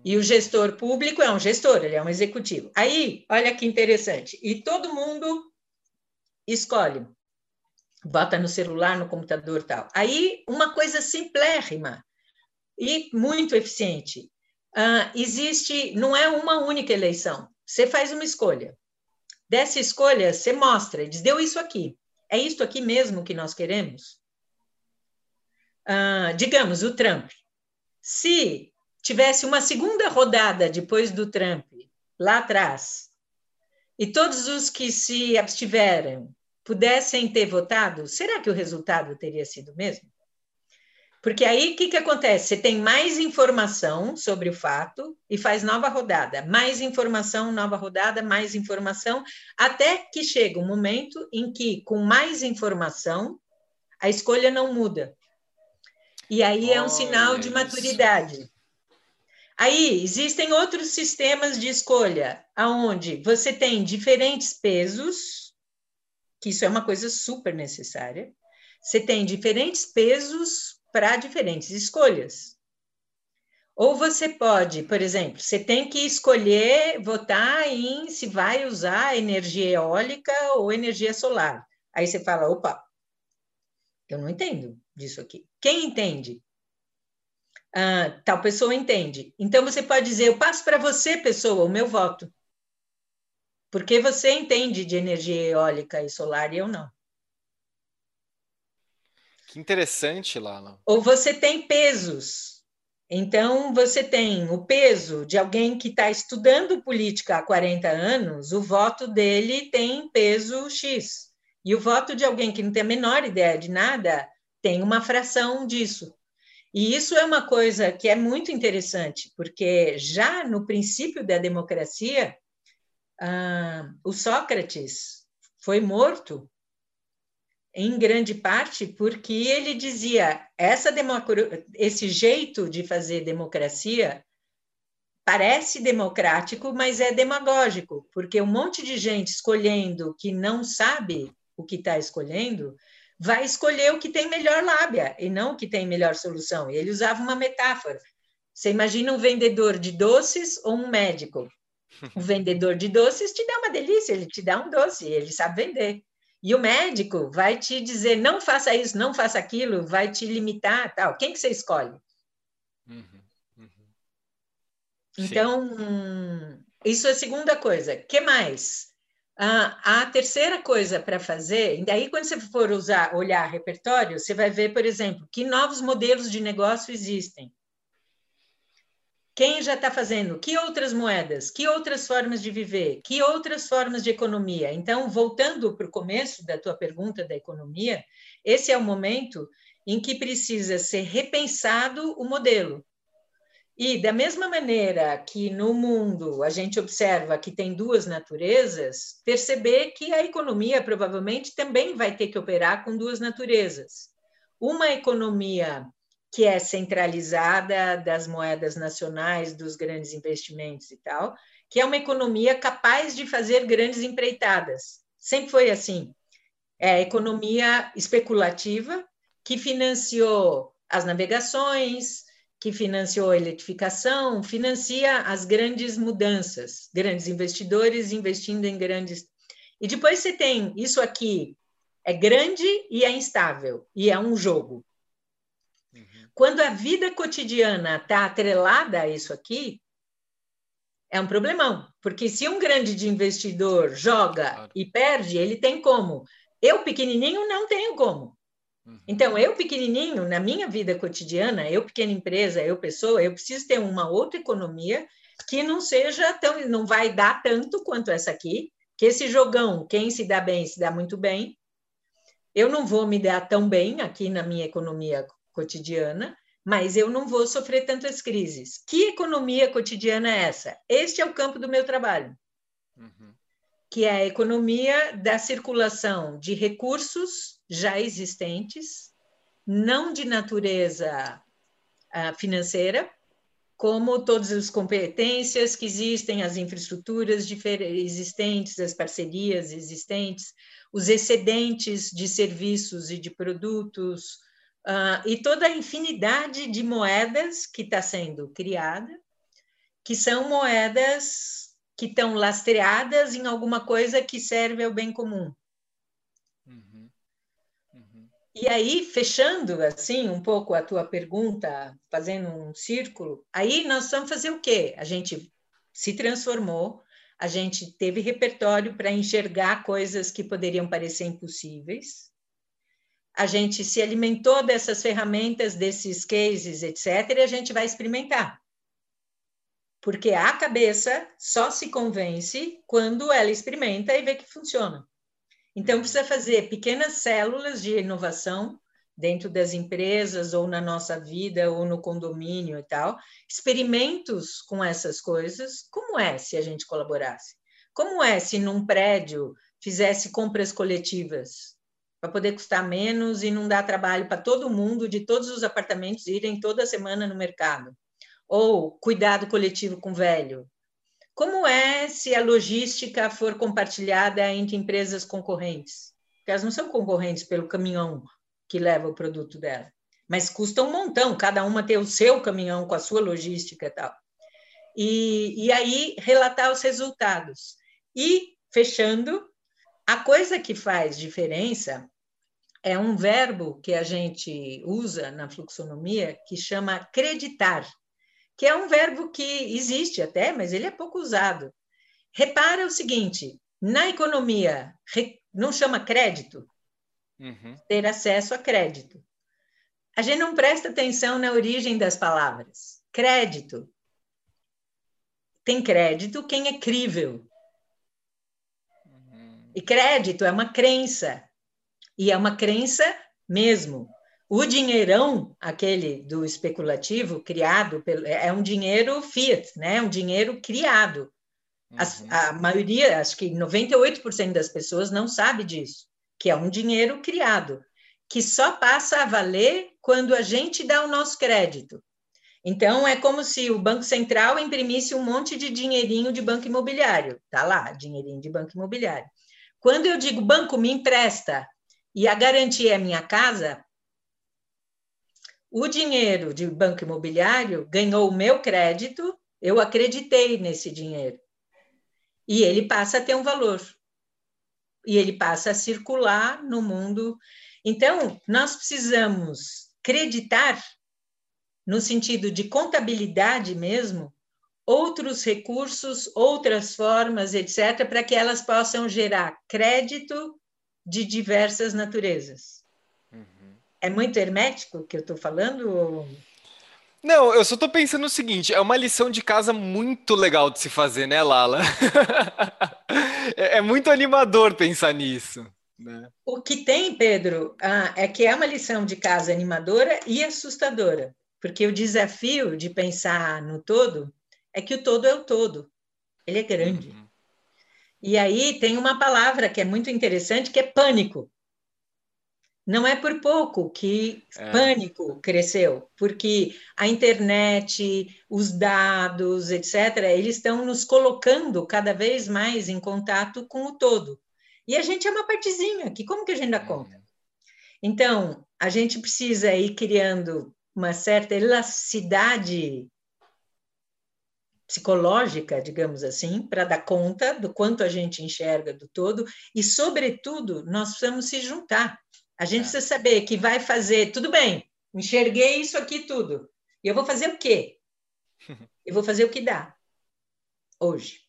E o gestor público é um gestor, ele é um executivo. Aí, olha que interessante. E todo mundo escolhe. Bota no celular, no computador tal. Aí, uma coisa simplérrima e muito eficiente. Uh, existe, não é uma única eleição. Você faz uma escolha. Dessa escolha, você mostra, diz, deu isso aqui. É isso aqui mesmo que nós queremos? Uh, digamos, o Trump. Se tivesse uma segunda rodada depois do Trump, lá atrás, e todos os que se abstiveram pudessem ter votado, será que o resultado teria sido o mesmo? Porque aí o que, que acontece? Você tem mais informação sobre o fato e faz nova rodada, mais informação, nova rodada, mais informação, até que chega um momento em que, com mais informação, a escolha não muda. E aí é um sinal de maturidade. Aí existem outros sistemas de escolha, aonde você tem diferentes pesos, que isso é uma coisa super necessária. Você tem diferentes pesos para diferentes escolhas. Ou você pode, por exemplo, você tem que escolher votar em se vai usar energia eólica ou energia solar. Aí você fala, opa, eu não entendo disso aqui. Quem entende? Ah, tal pessoa entende. Então você pode dizer: eu passo para você, pessoa, o meu voto. Porque você entende de energia eólica e solar e eu não. Que interessante, Lala. Ou você tem pesos. Então, você tem o peso de alguém que está estudando política há 40 anos, o voto dele tem peso X. E o voto de alguém que não tem a menor ideia de nada tem uma fração disso. E isso é uma coisa que é muito interessante, porque já no princípio da democracia, ah, o Sócrates foi morto em grande parte porque ele dizia essa esse jeito de fazer democracia parece democrático, mas é demagógico, porque um monte de gente escolhendo que não sabe o que está escolhendo vai escolher o que tem melhor lábia e não o que tem melhor solução. Ele usava uma metáfora. Você imagina um vendedor de doces ou um médico? O vendedor de doces te dá uma delícia, ele te dá um doce, ele sabe vender. E o médico vai te dizer, não faça isso, não faça aquilo, vai te limitar, tal. Quem que você escolhe? Uhum, uhum. Então, isso é a segunda coisa. que mais? A terceira coisa para fazer, e daí quando você for usar, olhar repertório, você vai ver, por exemplo, que novos modelos de negócio existem. Quem já está fazendo? Que outras moedas? Que outras formas de viver? Que outras formas de economia? Então, voltando para o começo da tua pergunta da economia, esse é o momento em que precisa ser repensado o modelo. E da mesma maneira que no mundo a gente observa que tem duas naturezas, perceber que a economia provavelmente também vai ter que operar com duas naturezas. Uma economia que é centralizada das moedas nacionais, dos grandes investimentos e tal, que é uma economia capaz de fazer grandes empreitadas. Sempre foi assim. É economia especulativa que financiou as navegações, que financiou a eletrificação, financia as grandes mudanças, grandes investidores investindo em grandes. E depois você tem isso aqui é grande e é instável, e é um jogo. Quando a vida cotidiana está atrelada a isso aqui, é um problemão, porque se um grande de investidor joga claro. e perde, ele tem como. Eu, pequenininho, não tenho como. Uhum. Então, eu, pequenininho, na minha vida cotidiana, eu, pequena empresa, eu, pessoa, eu preciso ter uma outra economia que não seja tão, não vai dar tanto quanto essa aqui, que esse jogão, quem se dá bem, se dá muito bem. Eu não vou me dar tão bem aqui na minha economia cotidiana, mas eu não vou sofrer tantas crises. Que economia cotidiana é essa? Este é o campo do meu trabalho, uhum. Que é a economia da circulação de recursos já existentes, não de natureza uh, financeira, como todas as competências que existem, as infraestruturas existentes, as parcerias existentes, os excedentes de serviços e de produtos, Uh, e toda a infinidade de moedas que está sendo criada, que são moedas que estão lastreadas em alguma coisa que serve ao bem comum. Uhum. Uhum. E aí, fechando assim um pouco a tua pergunta, fazendo um círculo, aí nós vamos fazer o quê? A gente se transformou, a gente teve repertório para enxergar coisas que poderiam parecer impossíveis, a gente se alimentou dessas ferramentas, desses cases, etc., e a gente vai experimentar. Porque a cabeça só se convence quando ela experimenta e vê que funciona. Então, precisa fazer pequenas células de inovação dentro das empresas, ou na nossa vida, ou no condomínio e tal, experimentos com essas coisas. Como é se a gente colaborasse? Como é se num prédio fizesse compras coletivas? para poder custar menos e não dar trabalho para todo mundo de todos os apartamentos irem toda semana no mercado. Ou cuidado coletivo com velho. Como é se a logística for compartilhada entre empresas concorrentes? Porque elas não são concorrentes pelo caminhão que leva o produto dela, mas custa um montão, cada uma ter o seu caminhão com a sua logística e tal. E, e aí relatar os resultados. E, fechando, a coisa que faz diferença é um verbo que a gente usa na fluxonomia que chama acreditar, que é um verbo que existe até, mas ele é pouco usado. Repara o seguinte: na economia, não chama crédito? Uhum. Ter acesso a crédito. A gente não presta atenção na origem das palavras. Crédito. Tem crédito quem é crível. Uhum. E crédito é uma crença. E é uma crença mesmo. O dinheirão, aquele do especulativo, criado, pelo, é um dinheiro fiat, né? um dinheiro criado. Uhum. A, maioria, acho que 98% das pessoas não sabe disso, que é um dinheiro criado, que só passa a valer quando a gente dá o nosso crédito. Então, é como se o Banco Central imprimisse um monte de dinheirinho de banco imobiliário. Tá lá, dinheirinho de banco imobiliário. Quando eu digo banco me empresta, e a garantia é minha casa, o dinheiro de banco imobiliário ganhou o meu crédito, eu acreditei nesse dinheiro. E ele passa a ter um valor. E ele passa a circular no mundo. Então, nós precisamos acreditar, no sentido de contabilidade mesmo, outros recursos, outras formas, etc., para que elas possam gerar crédito de diversas naturezas. É muito hermético o que eu estou falando? Ou... Não, eu só estou pensando o seguinte: é uma lição de casa muito legal de se fazer, né, Lala? é, é, muito animador pensar nisso. Né? O que tem, Pedro, ah, é que é uma lição de casa animadora e assustadora, porque o desafio de pensar no todo é que o todo é o todo, ele é grande. Uhum. E aí tem uma palavra que é muito interessante, que é pânico. Não é por pouco que é. pânico cresceu, porque a internet, os dados, etc., eles estão nos colocando cada vez mais em contato com o todo. E a gente é uma partezinha, que como que a gente dá conta? Então, a gente precisa ir criando uma certa elasticidade psicológica, digamos assim, para dar conta do quanto a gente enxerga do todo e, sobretudo, nós precisamos se juntar. A gente é. precisa saber que vai fazer, tudo bem, enxerguei isso aqui tudo. E eu vou fazer o quê? Eu vou fazer o que dá. Hoje.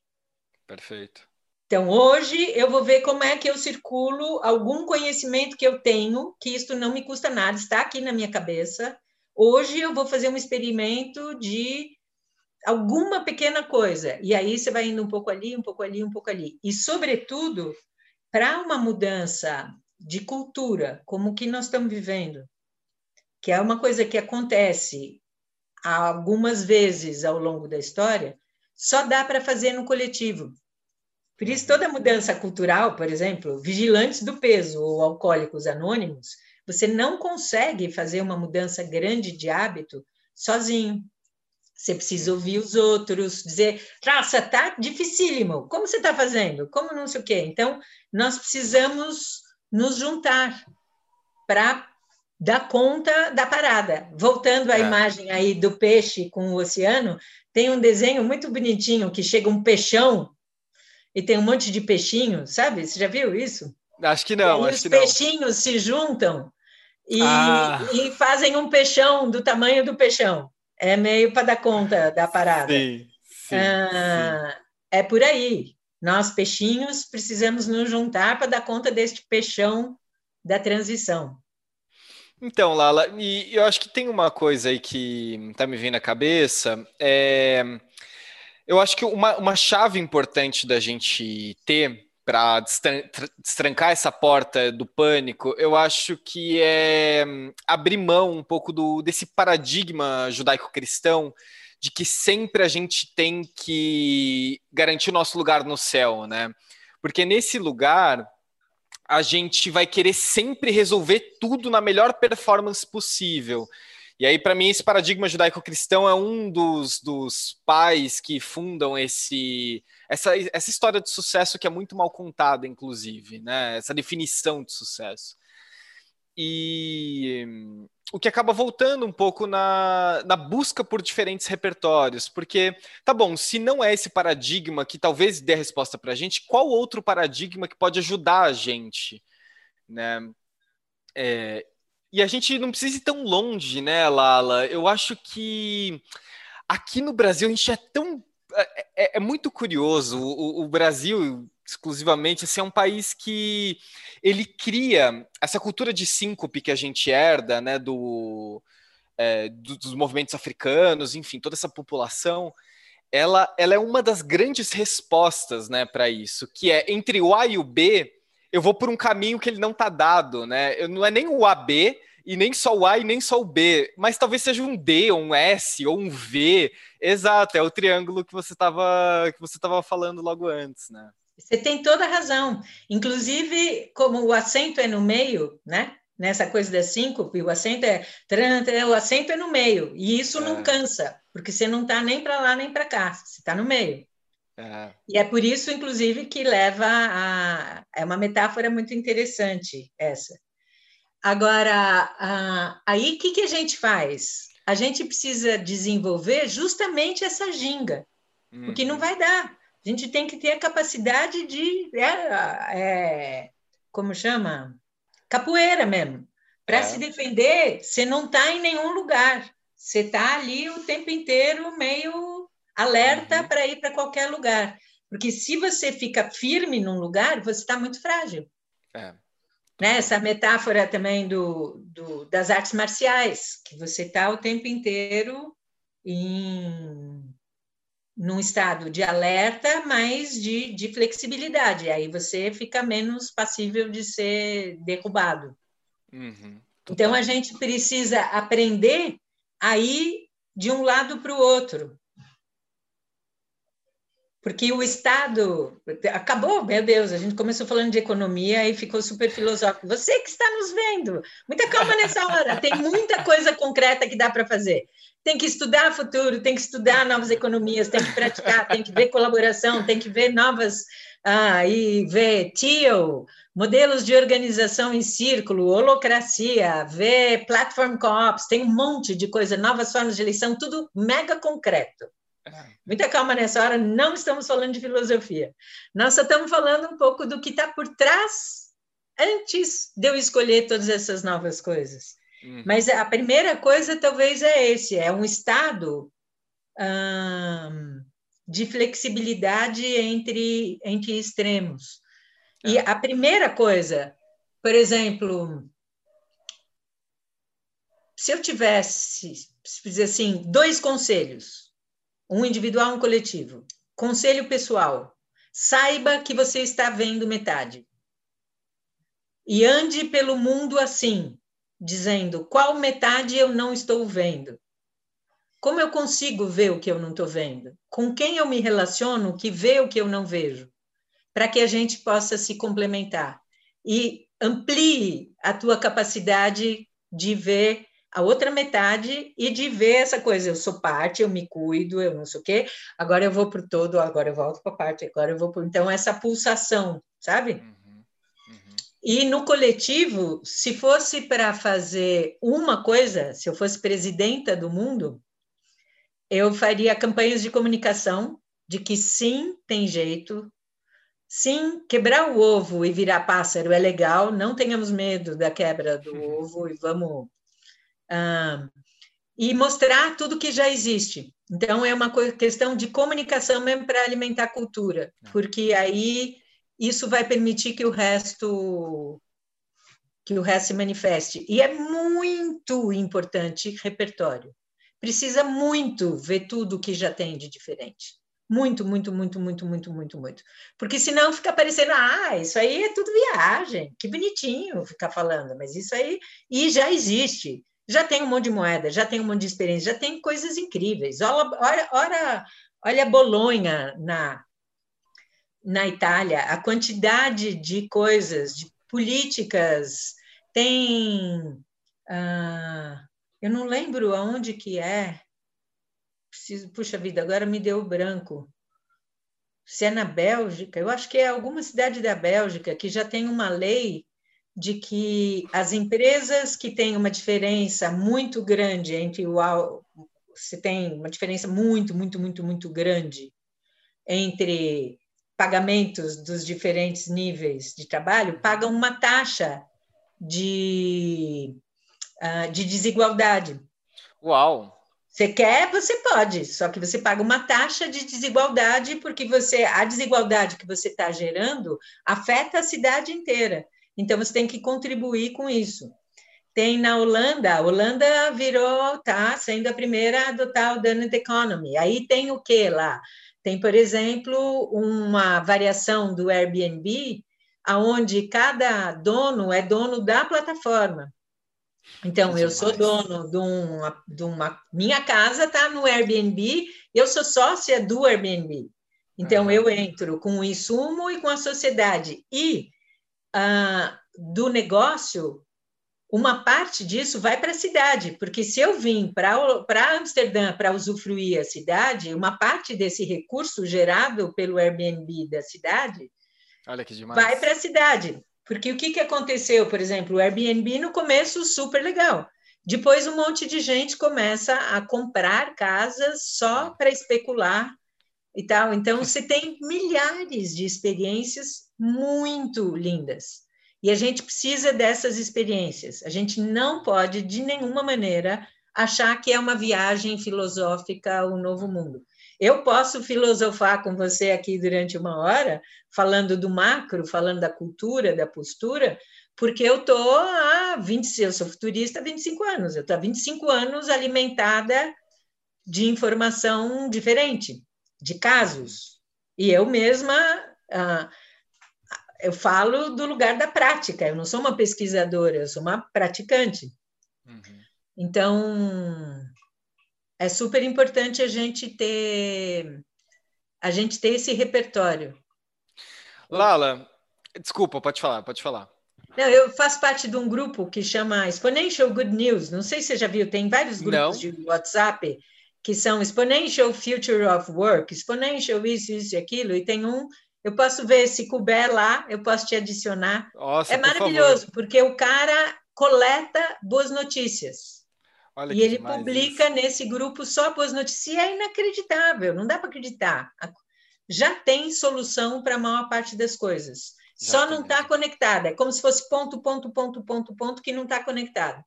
Perfeito. Então, hoje eu vou ver como é que eu circulo algum conhecimento que eu tenho, que isto não me custa nada, está aqui na minha cabeça. Hoje eu vou fazer um experimento de alguma pequena coisa. E aí você vai indo um pouco ali, um pouco ali, um pouco ali. E, sobretudo, para uma mudança de cultura, como que nós estamos vivendo, que é uma coisa que acontece algumas vezes ao longo da história, só dá para fazer no coletivo. Por isso, toda mudança cultural, por exemplo, vigilantes do peso ou alcoólicos anônimos, você não consegue fazer uma mudança grande de hábito sozinho. Você precisa ouvir os outros, dizer, traça, tá dificílimo, como você está fazendo? Como não sei o quê. Então, nós precisamos nos juntar para dar conta da parada. Voltando à é. imagem aí do peixe com o oceano, tem um desenho muito bonitinho que chega um peixão e tem um monte de peixinhos, sabe? Você já viu isso? Acho que não, acho os que não. Os peixinhos se juntam e, ah. e, fazem um peixão do tamanho do peixão. É meio para dar conta da parada. Sim, sim, ah, sim. É por aí. Nós, peixinhos, precisamos nos juntar para dar conta deste peixão da transição. Então, Lala, e eu acho que tem uma coisa aí que está me vindo à cabeça. É, eu acho que uma, uma chave importante da gente ter para destrancar essa porta do pânico, eu acho que é abrir mão um pouco do, desse paradigma judaico-cristão de que sempre a gente tem que garantir o nosso lugar no céu, né? Porque nesse lugar a gente vai querer sempre resolver tudo na melhor performance possível. E aí, para mim, esse paradigma judaico-cristão é um dos, dos pais que fundam esse, essa, essa história de sucesso que é muito mal contada, inclusive, né? Essa definição de sucesso. E o que acaba voltando um pouco na, na busca por diferentes repertórios, porque, tá bom, se não é esse paradigma que talvez dê a resposta para a gente, qual outro paradigma que pode ajudar a gente, né? É, e a gente não precisa ir tão longe, né, Lala? Eu acho que aqui no Brasil a gente é tão. É, é, é muito curioso. O, o Brasil, exclusivamente, assim, é um país que ele cria essa cultura de síncope que a gente herda, né, do, é, dos movimentos africanos, enfim, toda essa população, ela, ela é uma das grandes respostas, né, para isso, que é entre o A e o B, eu vou por um caminho que ele não está dado, né? Eu, não é nem o AB e nem só o A e nem só o B, mas talvez seja um D, ou um S, ou um V. Exato, é o triângulo que você estava que você estava falando logo antes, né? Você tem toda a razão. Inclusive, como o acento é no meio, né? Nessa coisa da síncope, o acento é o acento é no meio, e isso é. não cansa, porque você não está nem para lá nem para cá, você está no meio. É. E é por isso, inclusive, que leva a. É uma metáfora muito interessante essa. Agora, aí o que, que a gente faz? A gente precisa desenvolver justamente essa ginga, uhum. porque não uhum. vai dar. A gente tem que ter a capacidade de, é, é, como chama? Capoeira mesmo. Para é. se defender, você não está em nenhum lugar. Você está ali o tempo inteiro meio alerta uhum. para ir para qualquer lugar. Porque se você fica firme num lugar, você está muito frágil. É. Né? Essa metáfora também do, do, das artes marciais, que você está o tempo inteiro em num estado de alerta, mas de, de flexibilidade. Aí você fica menos passível de ser derrubado. Uhum, então a gente precisa aprender a ir de um lado para o outro. Porque o Estado acabou, meu Deus, a gente começou falando de economia e ficou super filosófico. Você que está nos vendo, muita calma nessa hora, tem muita coisa concreta que dá para fazer. Tem que estudar futuro, tem que estudar novas economias, tem que praticar, tem que ver colaboração, tem que ver novas ah, e ver TIO, modelos de organização em círculo, holocracia, ver platform co-ops, tem um monte de coisa, novas formas de eleição, tudo mega concreto. Muita calma nessa hora, não estamos falando de filosofia. Nós só estamos falando um pouco do que está por trás antes de eu escolher todas essas novas coisas. Uhum. Mas a primeira coisa talvez é esse, é um estado hum, de flexibilidade entre, entre extremos. É. E a primeira coisa, por exemplo, se eu tivesse, se dizer assim, dois conselhos, um individual, um coletivo. Conselho pessoal: saiba que você está vendo metade. E ande pelo mundo assim, dizendo qual metade eu não estou vendo. Como eu consigo ver o que eu não estou vendo? Com quem eu me relaciono que vê o que eu não vejo? Para que a gente possa se complementar. E amplie a tua capacidade de ver a outra metade e de ver essa coisa, eu sou parte, eu me cuido, eu não sei o quê, agora eu vou para o todo, agora eu volto para a parte, agora eu vou para... Então, essa pulsação, sabe? Uhum, uhum. E no coletivo, se fosse para fazer uma coisa, se eu fosse presidenta do mundo, eu faria campanhas de comunicação de que sim, tem jeito, sim, quebrar o ovo e virar pássaro é legal, não tenhamos medo da quebra do ovo e vamos ah, e mostrar tudo que já existe. Então, é uma questão de comunicação mesmo para alimentar a cultura, é. porque aí isso vai permitir que o resto que o resto se manifeste. E é muito importante repertório. Precisa muito ver tudo que já tem de diferente. Muito, muito, muito, muito, muito, muito, muito. Porque senão fica parecendo, ah, isso aí é tudo viagem, que bonitinho ficar falando, mas isso aí e já existe já tem um monte de moeda, já tem um monte de experiência, já tem coisas incríveis. Olha, olha, olha, Bolonha na, na Itália, a quantidade de coisas, de políticas, tem. Ah, eu não lembro aonde que é. Preciso, puxa vida, agora me deu branco. Se é na Bélgica, eu acho que é alguma cidade da Bélgica que já tem uma lei de que as empresas que têm uma diferença muito grande entre o se tem uma diferença muito, muito, muito, muito grande entre pagamentos dos diferentes níveis de trabalho, pagam uma taxa de, uh, de desigualdade. Uau! Você quer, você pode, só que você paga uma taxa de desigualdade porque você a desigualdade que você está gerando afeta a cidade inteira. Então, você tem que contribuir com isso. Tem na Holanda, a Holanda virou, tá sendo a primeira a adotar o Donut Economy. Aí tem o que lá? Tem, por exemplo, uma variação do Airbnb, aonde cada dono é dono da plataforma. Então, eu sou dono de uma, de uma minha casa está no Airbnb, eu sou sócia do Airbnb. Então, uhum. eu entro com o insumo e com a sociedade. E ah, do negócio, uma parte disso vai para a cidade, porque se eu vim para Amsterdã para usufruir a cidade, uma parte desse recurso gerado pelo Airbnb da cidade vai para a cidade. Porque o que, que aconteceu, por exemplo, o Airbnb no começo super legal. Depois um monte de gente começa a comprar casas só para especular e tal. Então você tem milhares de experiências muito lindas. E a gente precisa dessas experiências. A gente não pode, de nenhuma maneira, achar que é uma viagem filosófica ao novo mundo. Eu posso filosofar com você aqui durante uma hora, falando do macro, falando da cultura, da postura, porque eu estou há 20, eu sou futurista há 25 anos, eu estou há 25 anos alimentada de informação diferente, de casos. E eu mesma, ah, eu falo do lugar da prática, eu não sou uma pesquisadora, eu sou uma praticante. Uhum. Então, é super importante a gente ter a gente ter esse repertório. Lala, desculpa, pode falar, pode falar. Não, eu faço parte de um grupo que chama Exponential Good News. Não sei se você já viu, tem vários grupos Não. de WhatsApp que são Exponential Future of Work, Exponential isso, isso e aquilo, e tem um, eu posso ver se couber lá, eu posso te adicionar. Nossa, é maravilhoso, porque o cara coleta boas notícias. Olha e ele publica isso. nesse grupo só boas notícias. E é inacreditável, não dá para acreditar. Já tem solução para a maior parte das coisas. Já só não está conectada. É como se fosse ponto, ponto, ponto, ponto, ponto que não está conectado.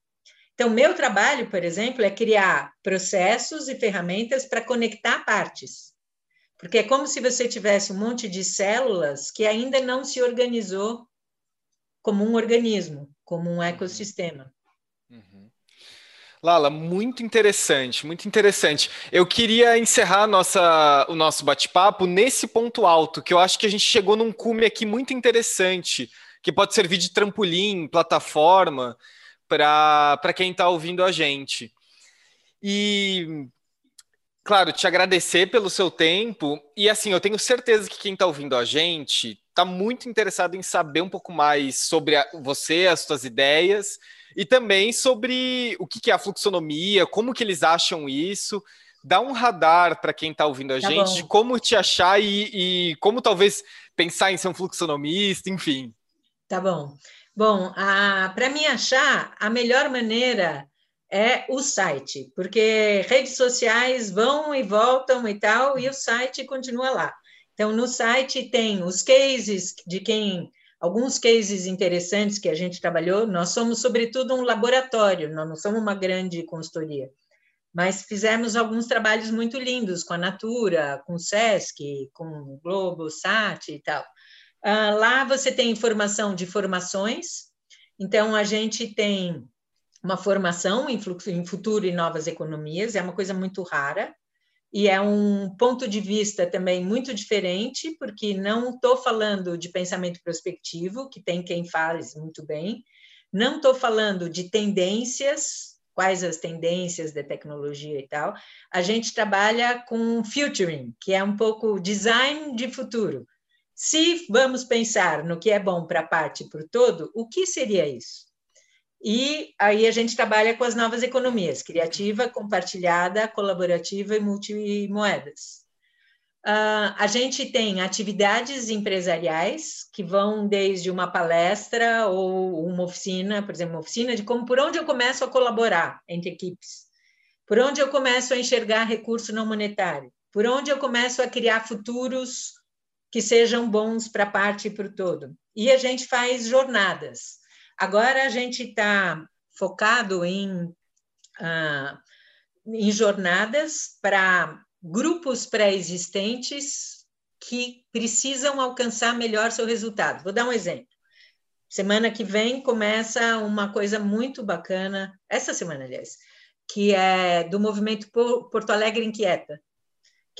Então, meu trabalho, por exemplo, é criar processos e ferramentas para conectar partes. Porque é como se você tivesse um monte de células que ainda não se organizou como um organismo, como um uhum. ecossistema. Lala, muito interessante, muito interessante. Eu queria encerrar nossa, o nosso bate-papo nesse ponto alto, que eu acho que a gente chegou num cume aqui muito interessante, que pode servir de trampolim, plataforma, para quem está ouvindo a gente. E, claro, te agradecer pelo seu tempo. E, assim, eu tenho certeza que quem está ouvindo a gente está muito interessado em saber um pouco mais sobre a, você, as suas ideias e também sobre o que é a fluxonomia, como que eles acham isso. Dá um radar para quem está ouvindo a tá gente bom. de como te achar e, e, como talvez pensar em ser um fluxonomista, enfim. Tá bom. Bom, para me achar, a melhor maneira é o site, porque redes sociais vão e voltam e tal, e o site continua lá. Então, no site tem os cases de quem alguns cases interessantes que a gente trabalhou. Nós somos, sobretudo, um laboratório, nós não somos uma grande consultoria, mas fizemos alguns trabalhos muito lindos com a Natura, com o SESC, com o Globo, SAT e tal. Ah, lá você tem informação de formações, então a gente tem uma formação em, fluxo, em futuro e novas economias, é uma coisa muito rara e é um ponto de vista também muito diferente, porque não estou falando de pensamento prospectivo, que tem quem faz muito bem, não estou falando de tendências, quais as tendências da tecnologia e tal. A gente trabalha com futuring, que é um pouco design de futuro. Se vamos pensar no que é bom para a parte e para o todo, o que seria isso? E aí a gente trabalha com as novas economias, criativa, compartilhada, colaborativa e multimoedas. Uh, a gente tem atividades empresariais que vão desde uma palestra ou uma oficina, por exemplo, uma oficina de como por onde eu começo a colaborar entre equipes, por onde eu começo a enxergar recurso não monetário, por onde eu começo a criar futuros que sejam bons para a parte e para o todo. E a gente faz jornadas. Agora a gente está focado em, ah, em jornadas para grupos pré-existentes que precisam alcançar melhor seu resultado. Vou dar um exemplo. Semana que vem começa uma coisa muito bacana, essa semana, aliás, que é do movimento Porto Alegre Inquieta,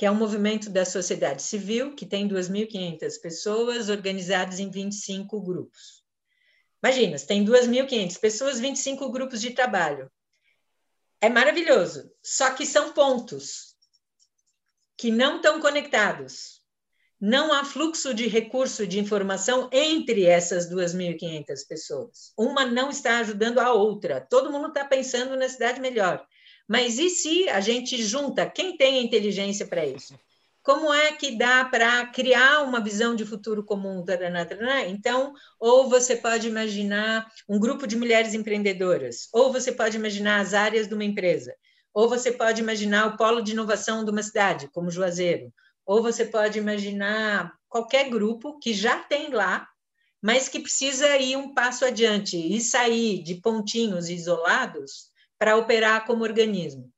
que é um movimento da sociedade civil que tem 2.500 pessoas organizadas em 25 grupos. Imagina, você tem 2.500 pessoas, 25 grupos de trabalho. É maravilhoso, só que são pontos que não estão conectados. Não há fluxo de recurso de informação entre essas 2.500 pessoas. Uma não está ajudando a outra. Todo mundo está pensando na cidade melhor. Mas e se a gente junta quem tem a inteligência para isso? como é que dá para criar uma visão de futuro comum? Taraná, taraná? Então, ou você pode imaginar um grupo de mulheres empreendedoras, ou você pode imaginar as áreas de uma empresa, ou você pode imaginar o polo de inovação de uma cidade, como Juazeiro, ou você pode imaginar qualquer grupo que já tem lá, mas que precisa ir um passo adiante e sair de pontinhos isolados para operar como organismo.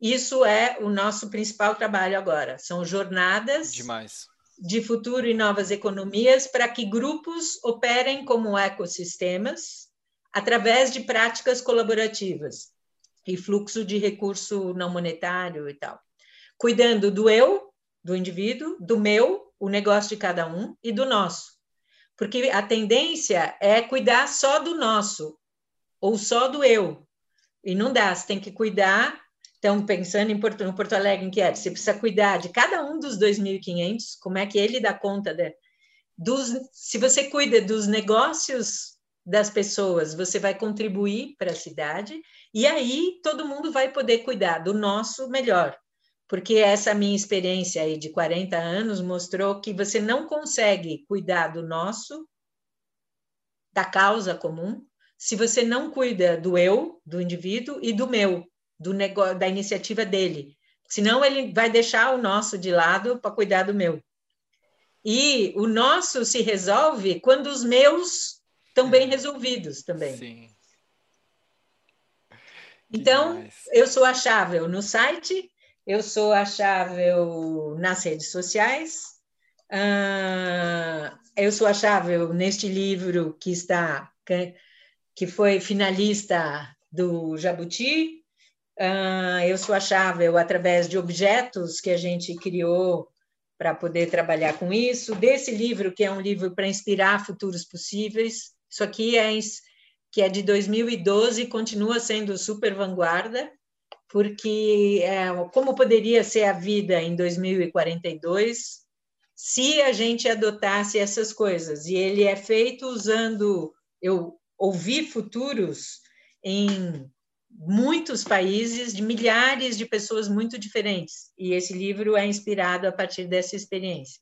Isso é o nosso principal trabalho agora. São jornadas Demais. de futuro e novas economias para que grupos operem como ecossistemas através de práticas colaborativas e fluxo de recurso não monetário e tal. Cuidando do eu, do indivíduo, do meu, o negócio de cada um e do nosso. Porque a tendência é cuidar só do nosso ou só do eu. E não dá, você tem que cuidar então, pensando em Porto, no Porto Alegre, em que é, você precisa cuidar de cada um dos 2.500, como é que ele dá conta de, dos, se você cuida dos negócios das pessoas, você vai contribuir para a cidade, e aí todo mundo vai poder cuidar do nosso melhor. Porque essa minha experiência aí de 40 anos mostrou que você não consegue cuidar do nosso, da causa comum, se você não cuida do eu, do indivíduo, e do meu, do negócio, da iniciativa dele. Senão ele vai deixar o nosso de lado para cuidar do meu. E o nosso se resolve quando os meus estão bem resolvidos também. Sim. Então, eu sou achável no site, eu sou achável nas redes sociais, uh, eu sou achável neste livro que está que foi finalista do Jabuti, Uh, eu sou achável através de objetos que a gente criou para poder trabalhar com isso, desse livro, que é um livro para inspirar futuros possíveis. Isso aqui é, que é de 2012 e continua sendo super vanguarda, porque é, como poderia ser a vida em 2042 se a gente adotasse essas coisas? E ele é feito usando, eu ouvi futuros em muitos países, de milhares de pessoas muito diferentes. E esse livro é inspirado a partir dessa experiência.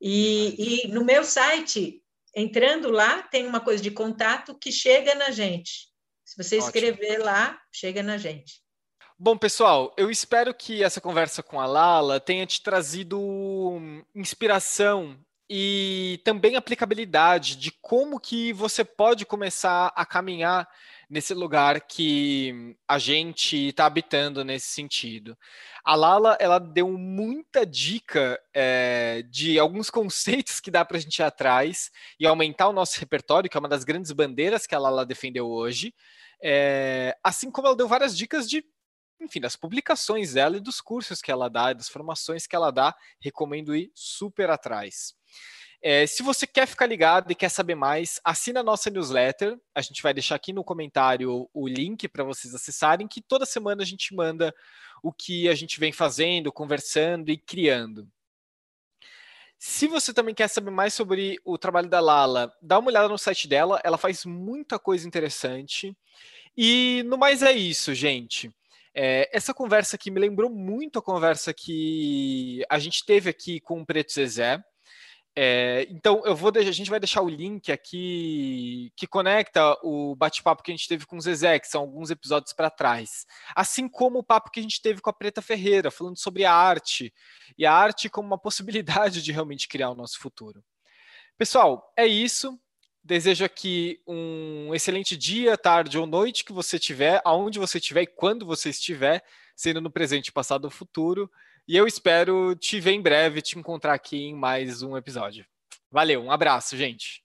E, e no meu site, entrando lá, tem uma coisa de contato que chega na gente. Se você escrever Ótimo. lá, chega na gente. Bom, pessoal, eu espero que essa conversa com a Lala tenha te trazido inspiração e também aplicabilidade de como que você pode começar a caminhar nesse lugar que a gente está habitando nesse sentido. A Lala ela deu muita dica é, de alguns conceitos que dá para a gente ir atrás e aumentar o nosso repertório, que é uma das grandes bandeiras que a Lala defendeu hoje. É, assim como ela deu várias dicas de enfim, das publicações dela e dos cursos que ela dá, das formações que ela dá, recomendo ir super atrás. É, se você quer ficar ligado e quer saber mais, assina a nossa newsletter. A gente vai deixar aqui no comentário o link para vocês acessarem, que toda semana a gente manda o que a gente vem fazendo, conversando e criando. Se você também quer saber mais sobre o trabalho da Lala, dá uma olhada no site dela, ela faz muita coisa interessante. E no mais é isso, gente. É, essa conversa aqui me lembrou muito a conversa que a gente teve aqui com o Preto Zezé. É, então, eu vou, a gente vai deixar o link aqui que conecta o bate-papo que a gente teve com o Zezé, que são alguns episódios para trás. Assim como o papo que a gente teve com a Preta Ferreira, falando sobre a arte, e a arte como uma possibilidade de realmente criar o nosso futuro. Pessoal, é isso. Desejo aqui um excelente dia, tarde ou noite que você tiver, aonde você estiver e quando você estiver, sendo no presente, passado ou futuro. E eu espero te ver em breve, te encontrar aqui em mais um episódio. Valeu, um abraço, gente.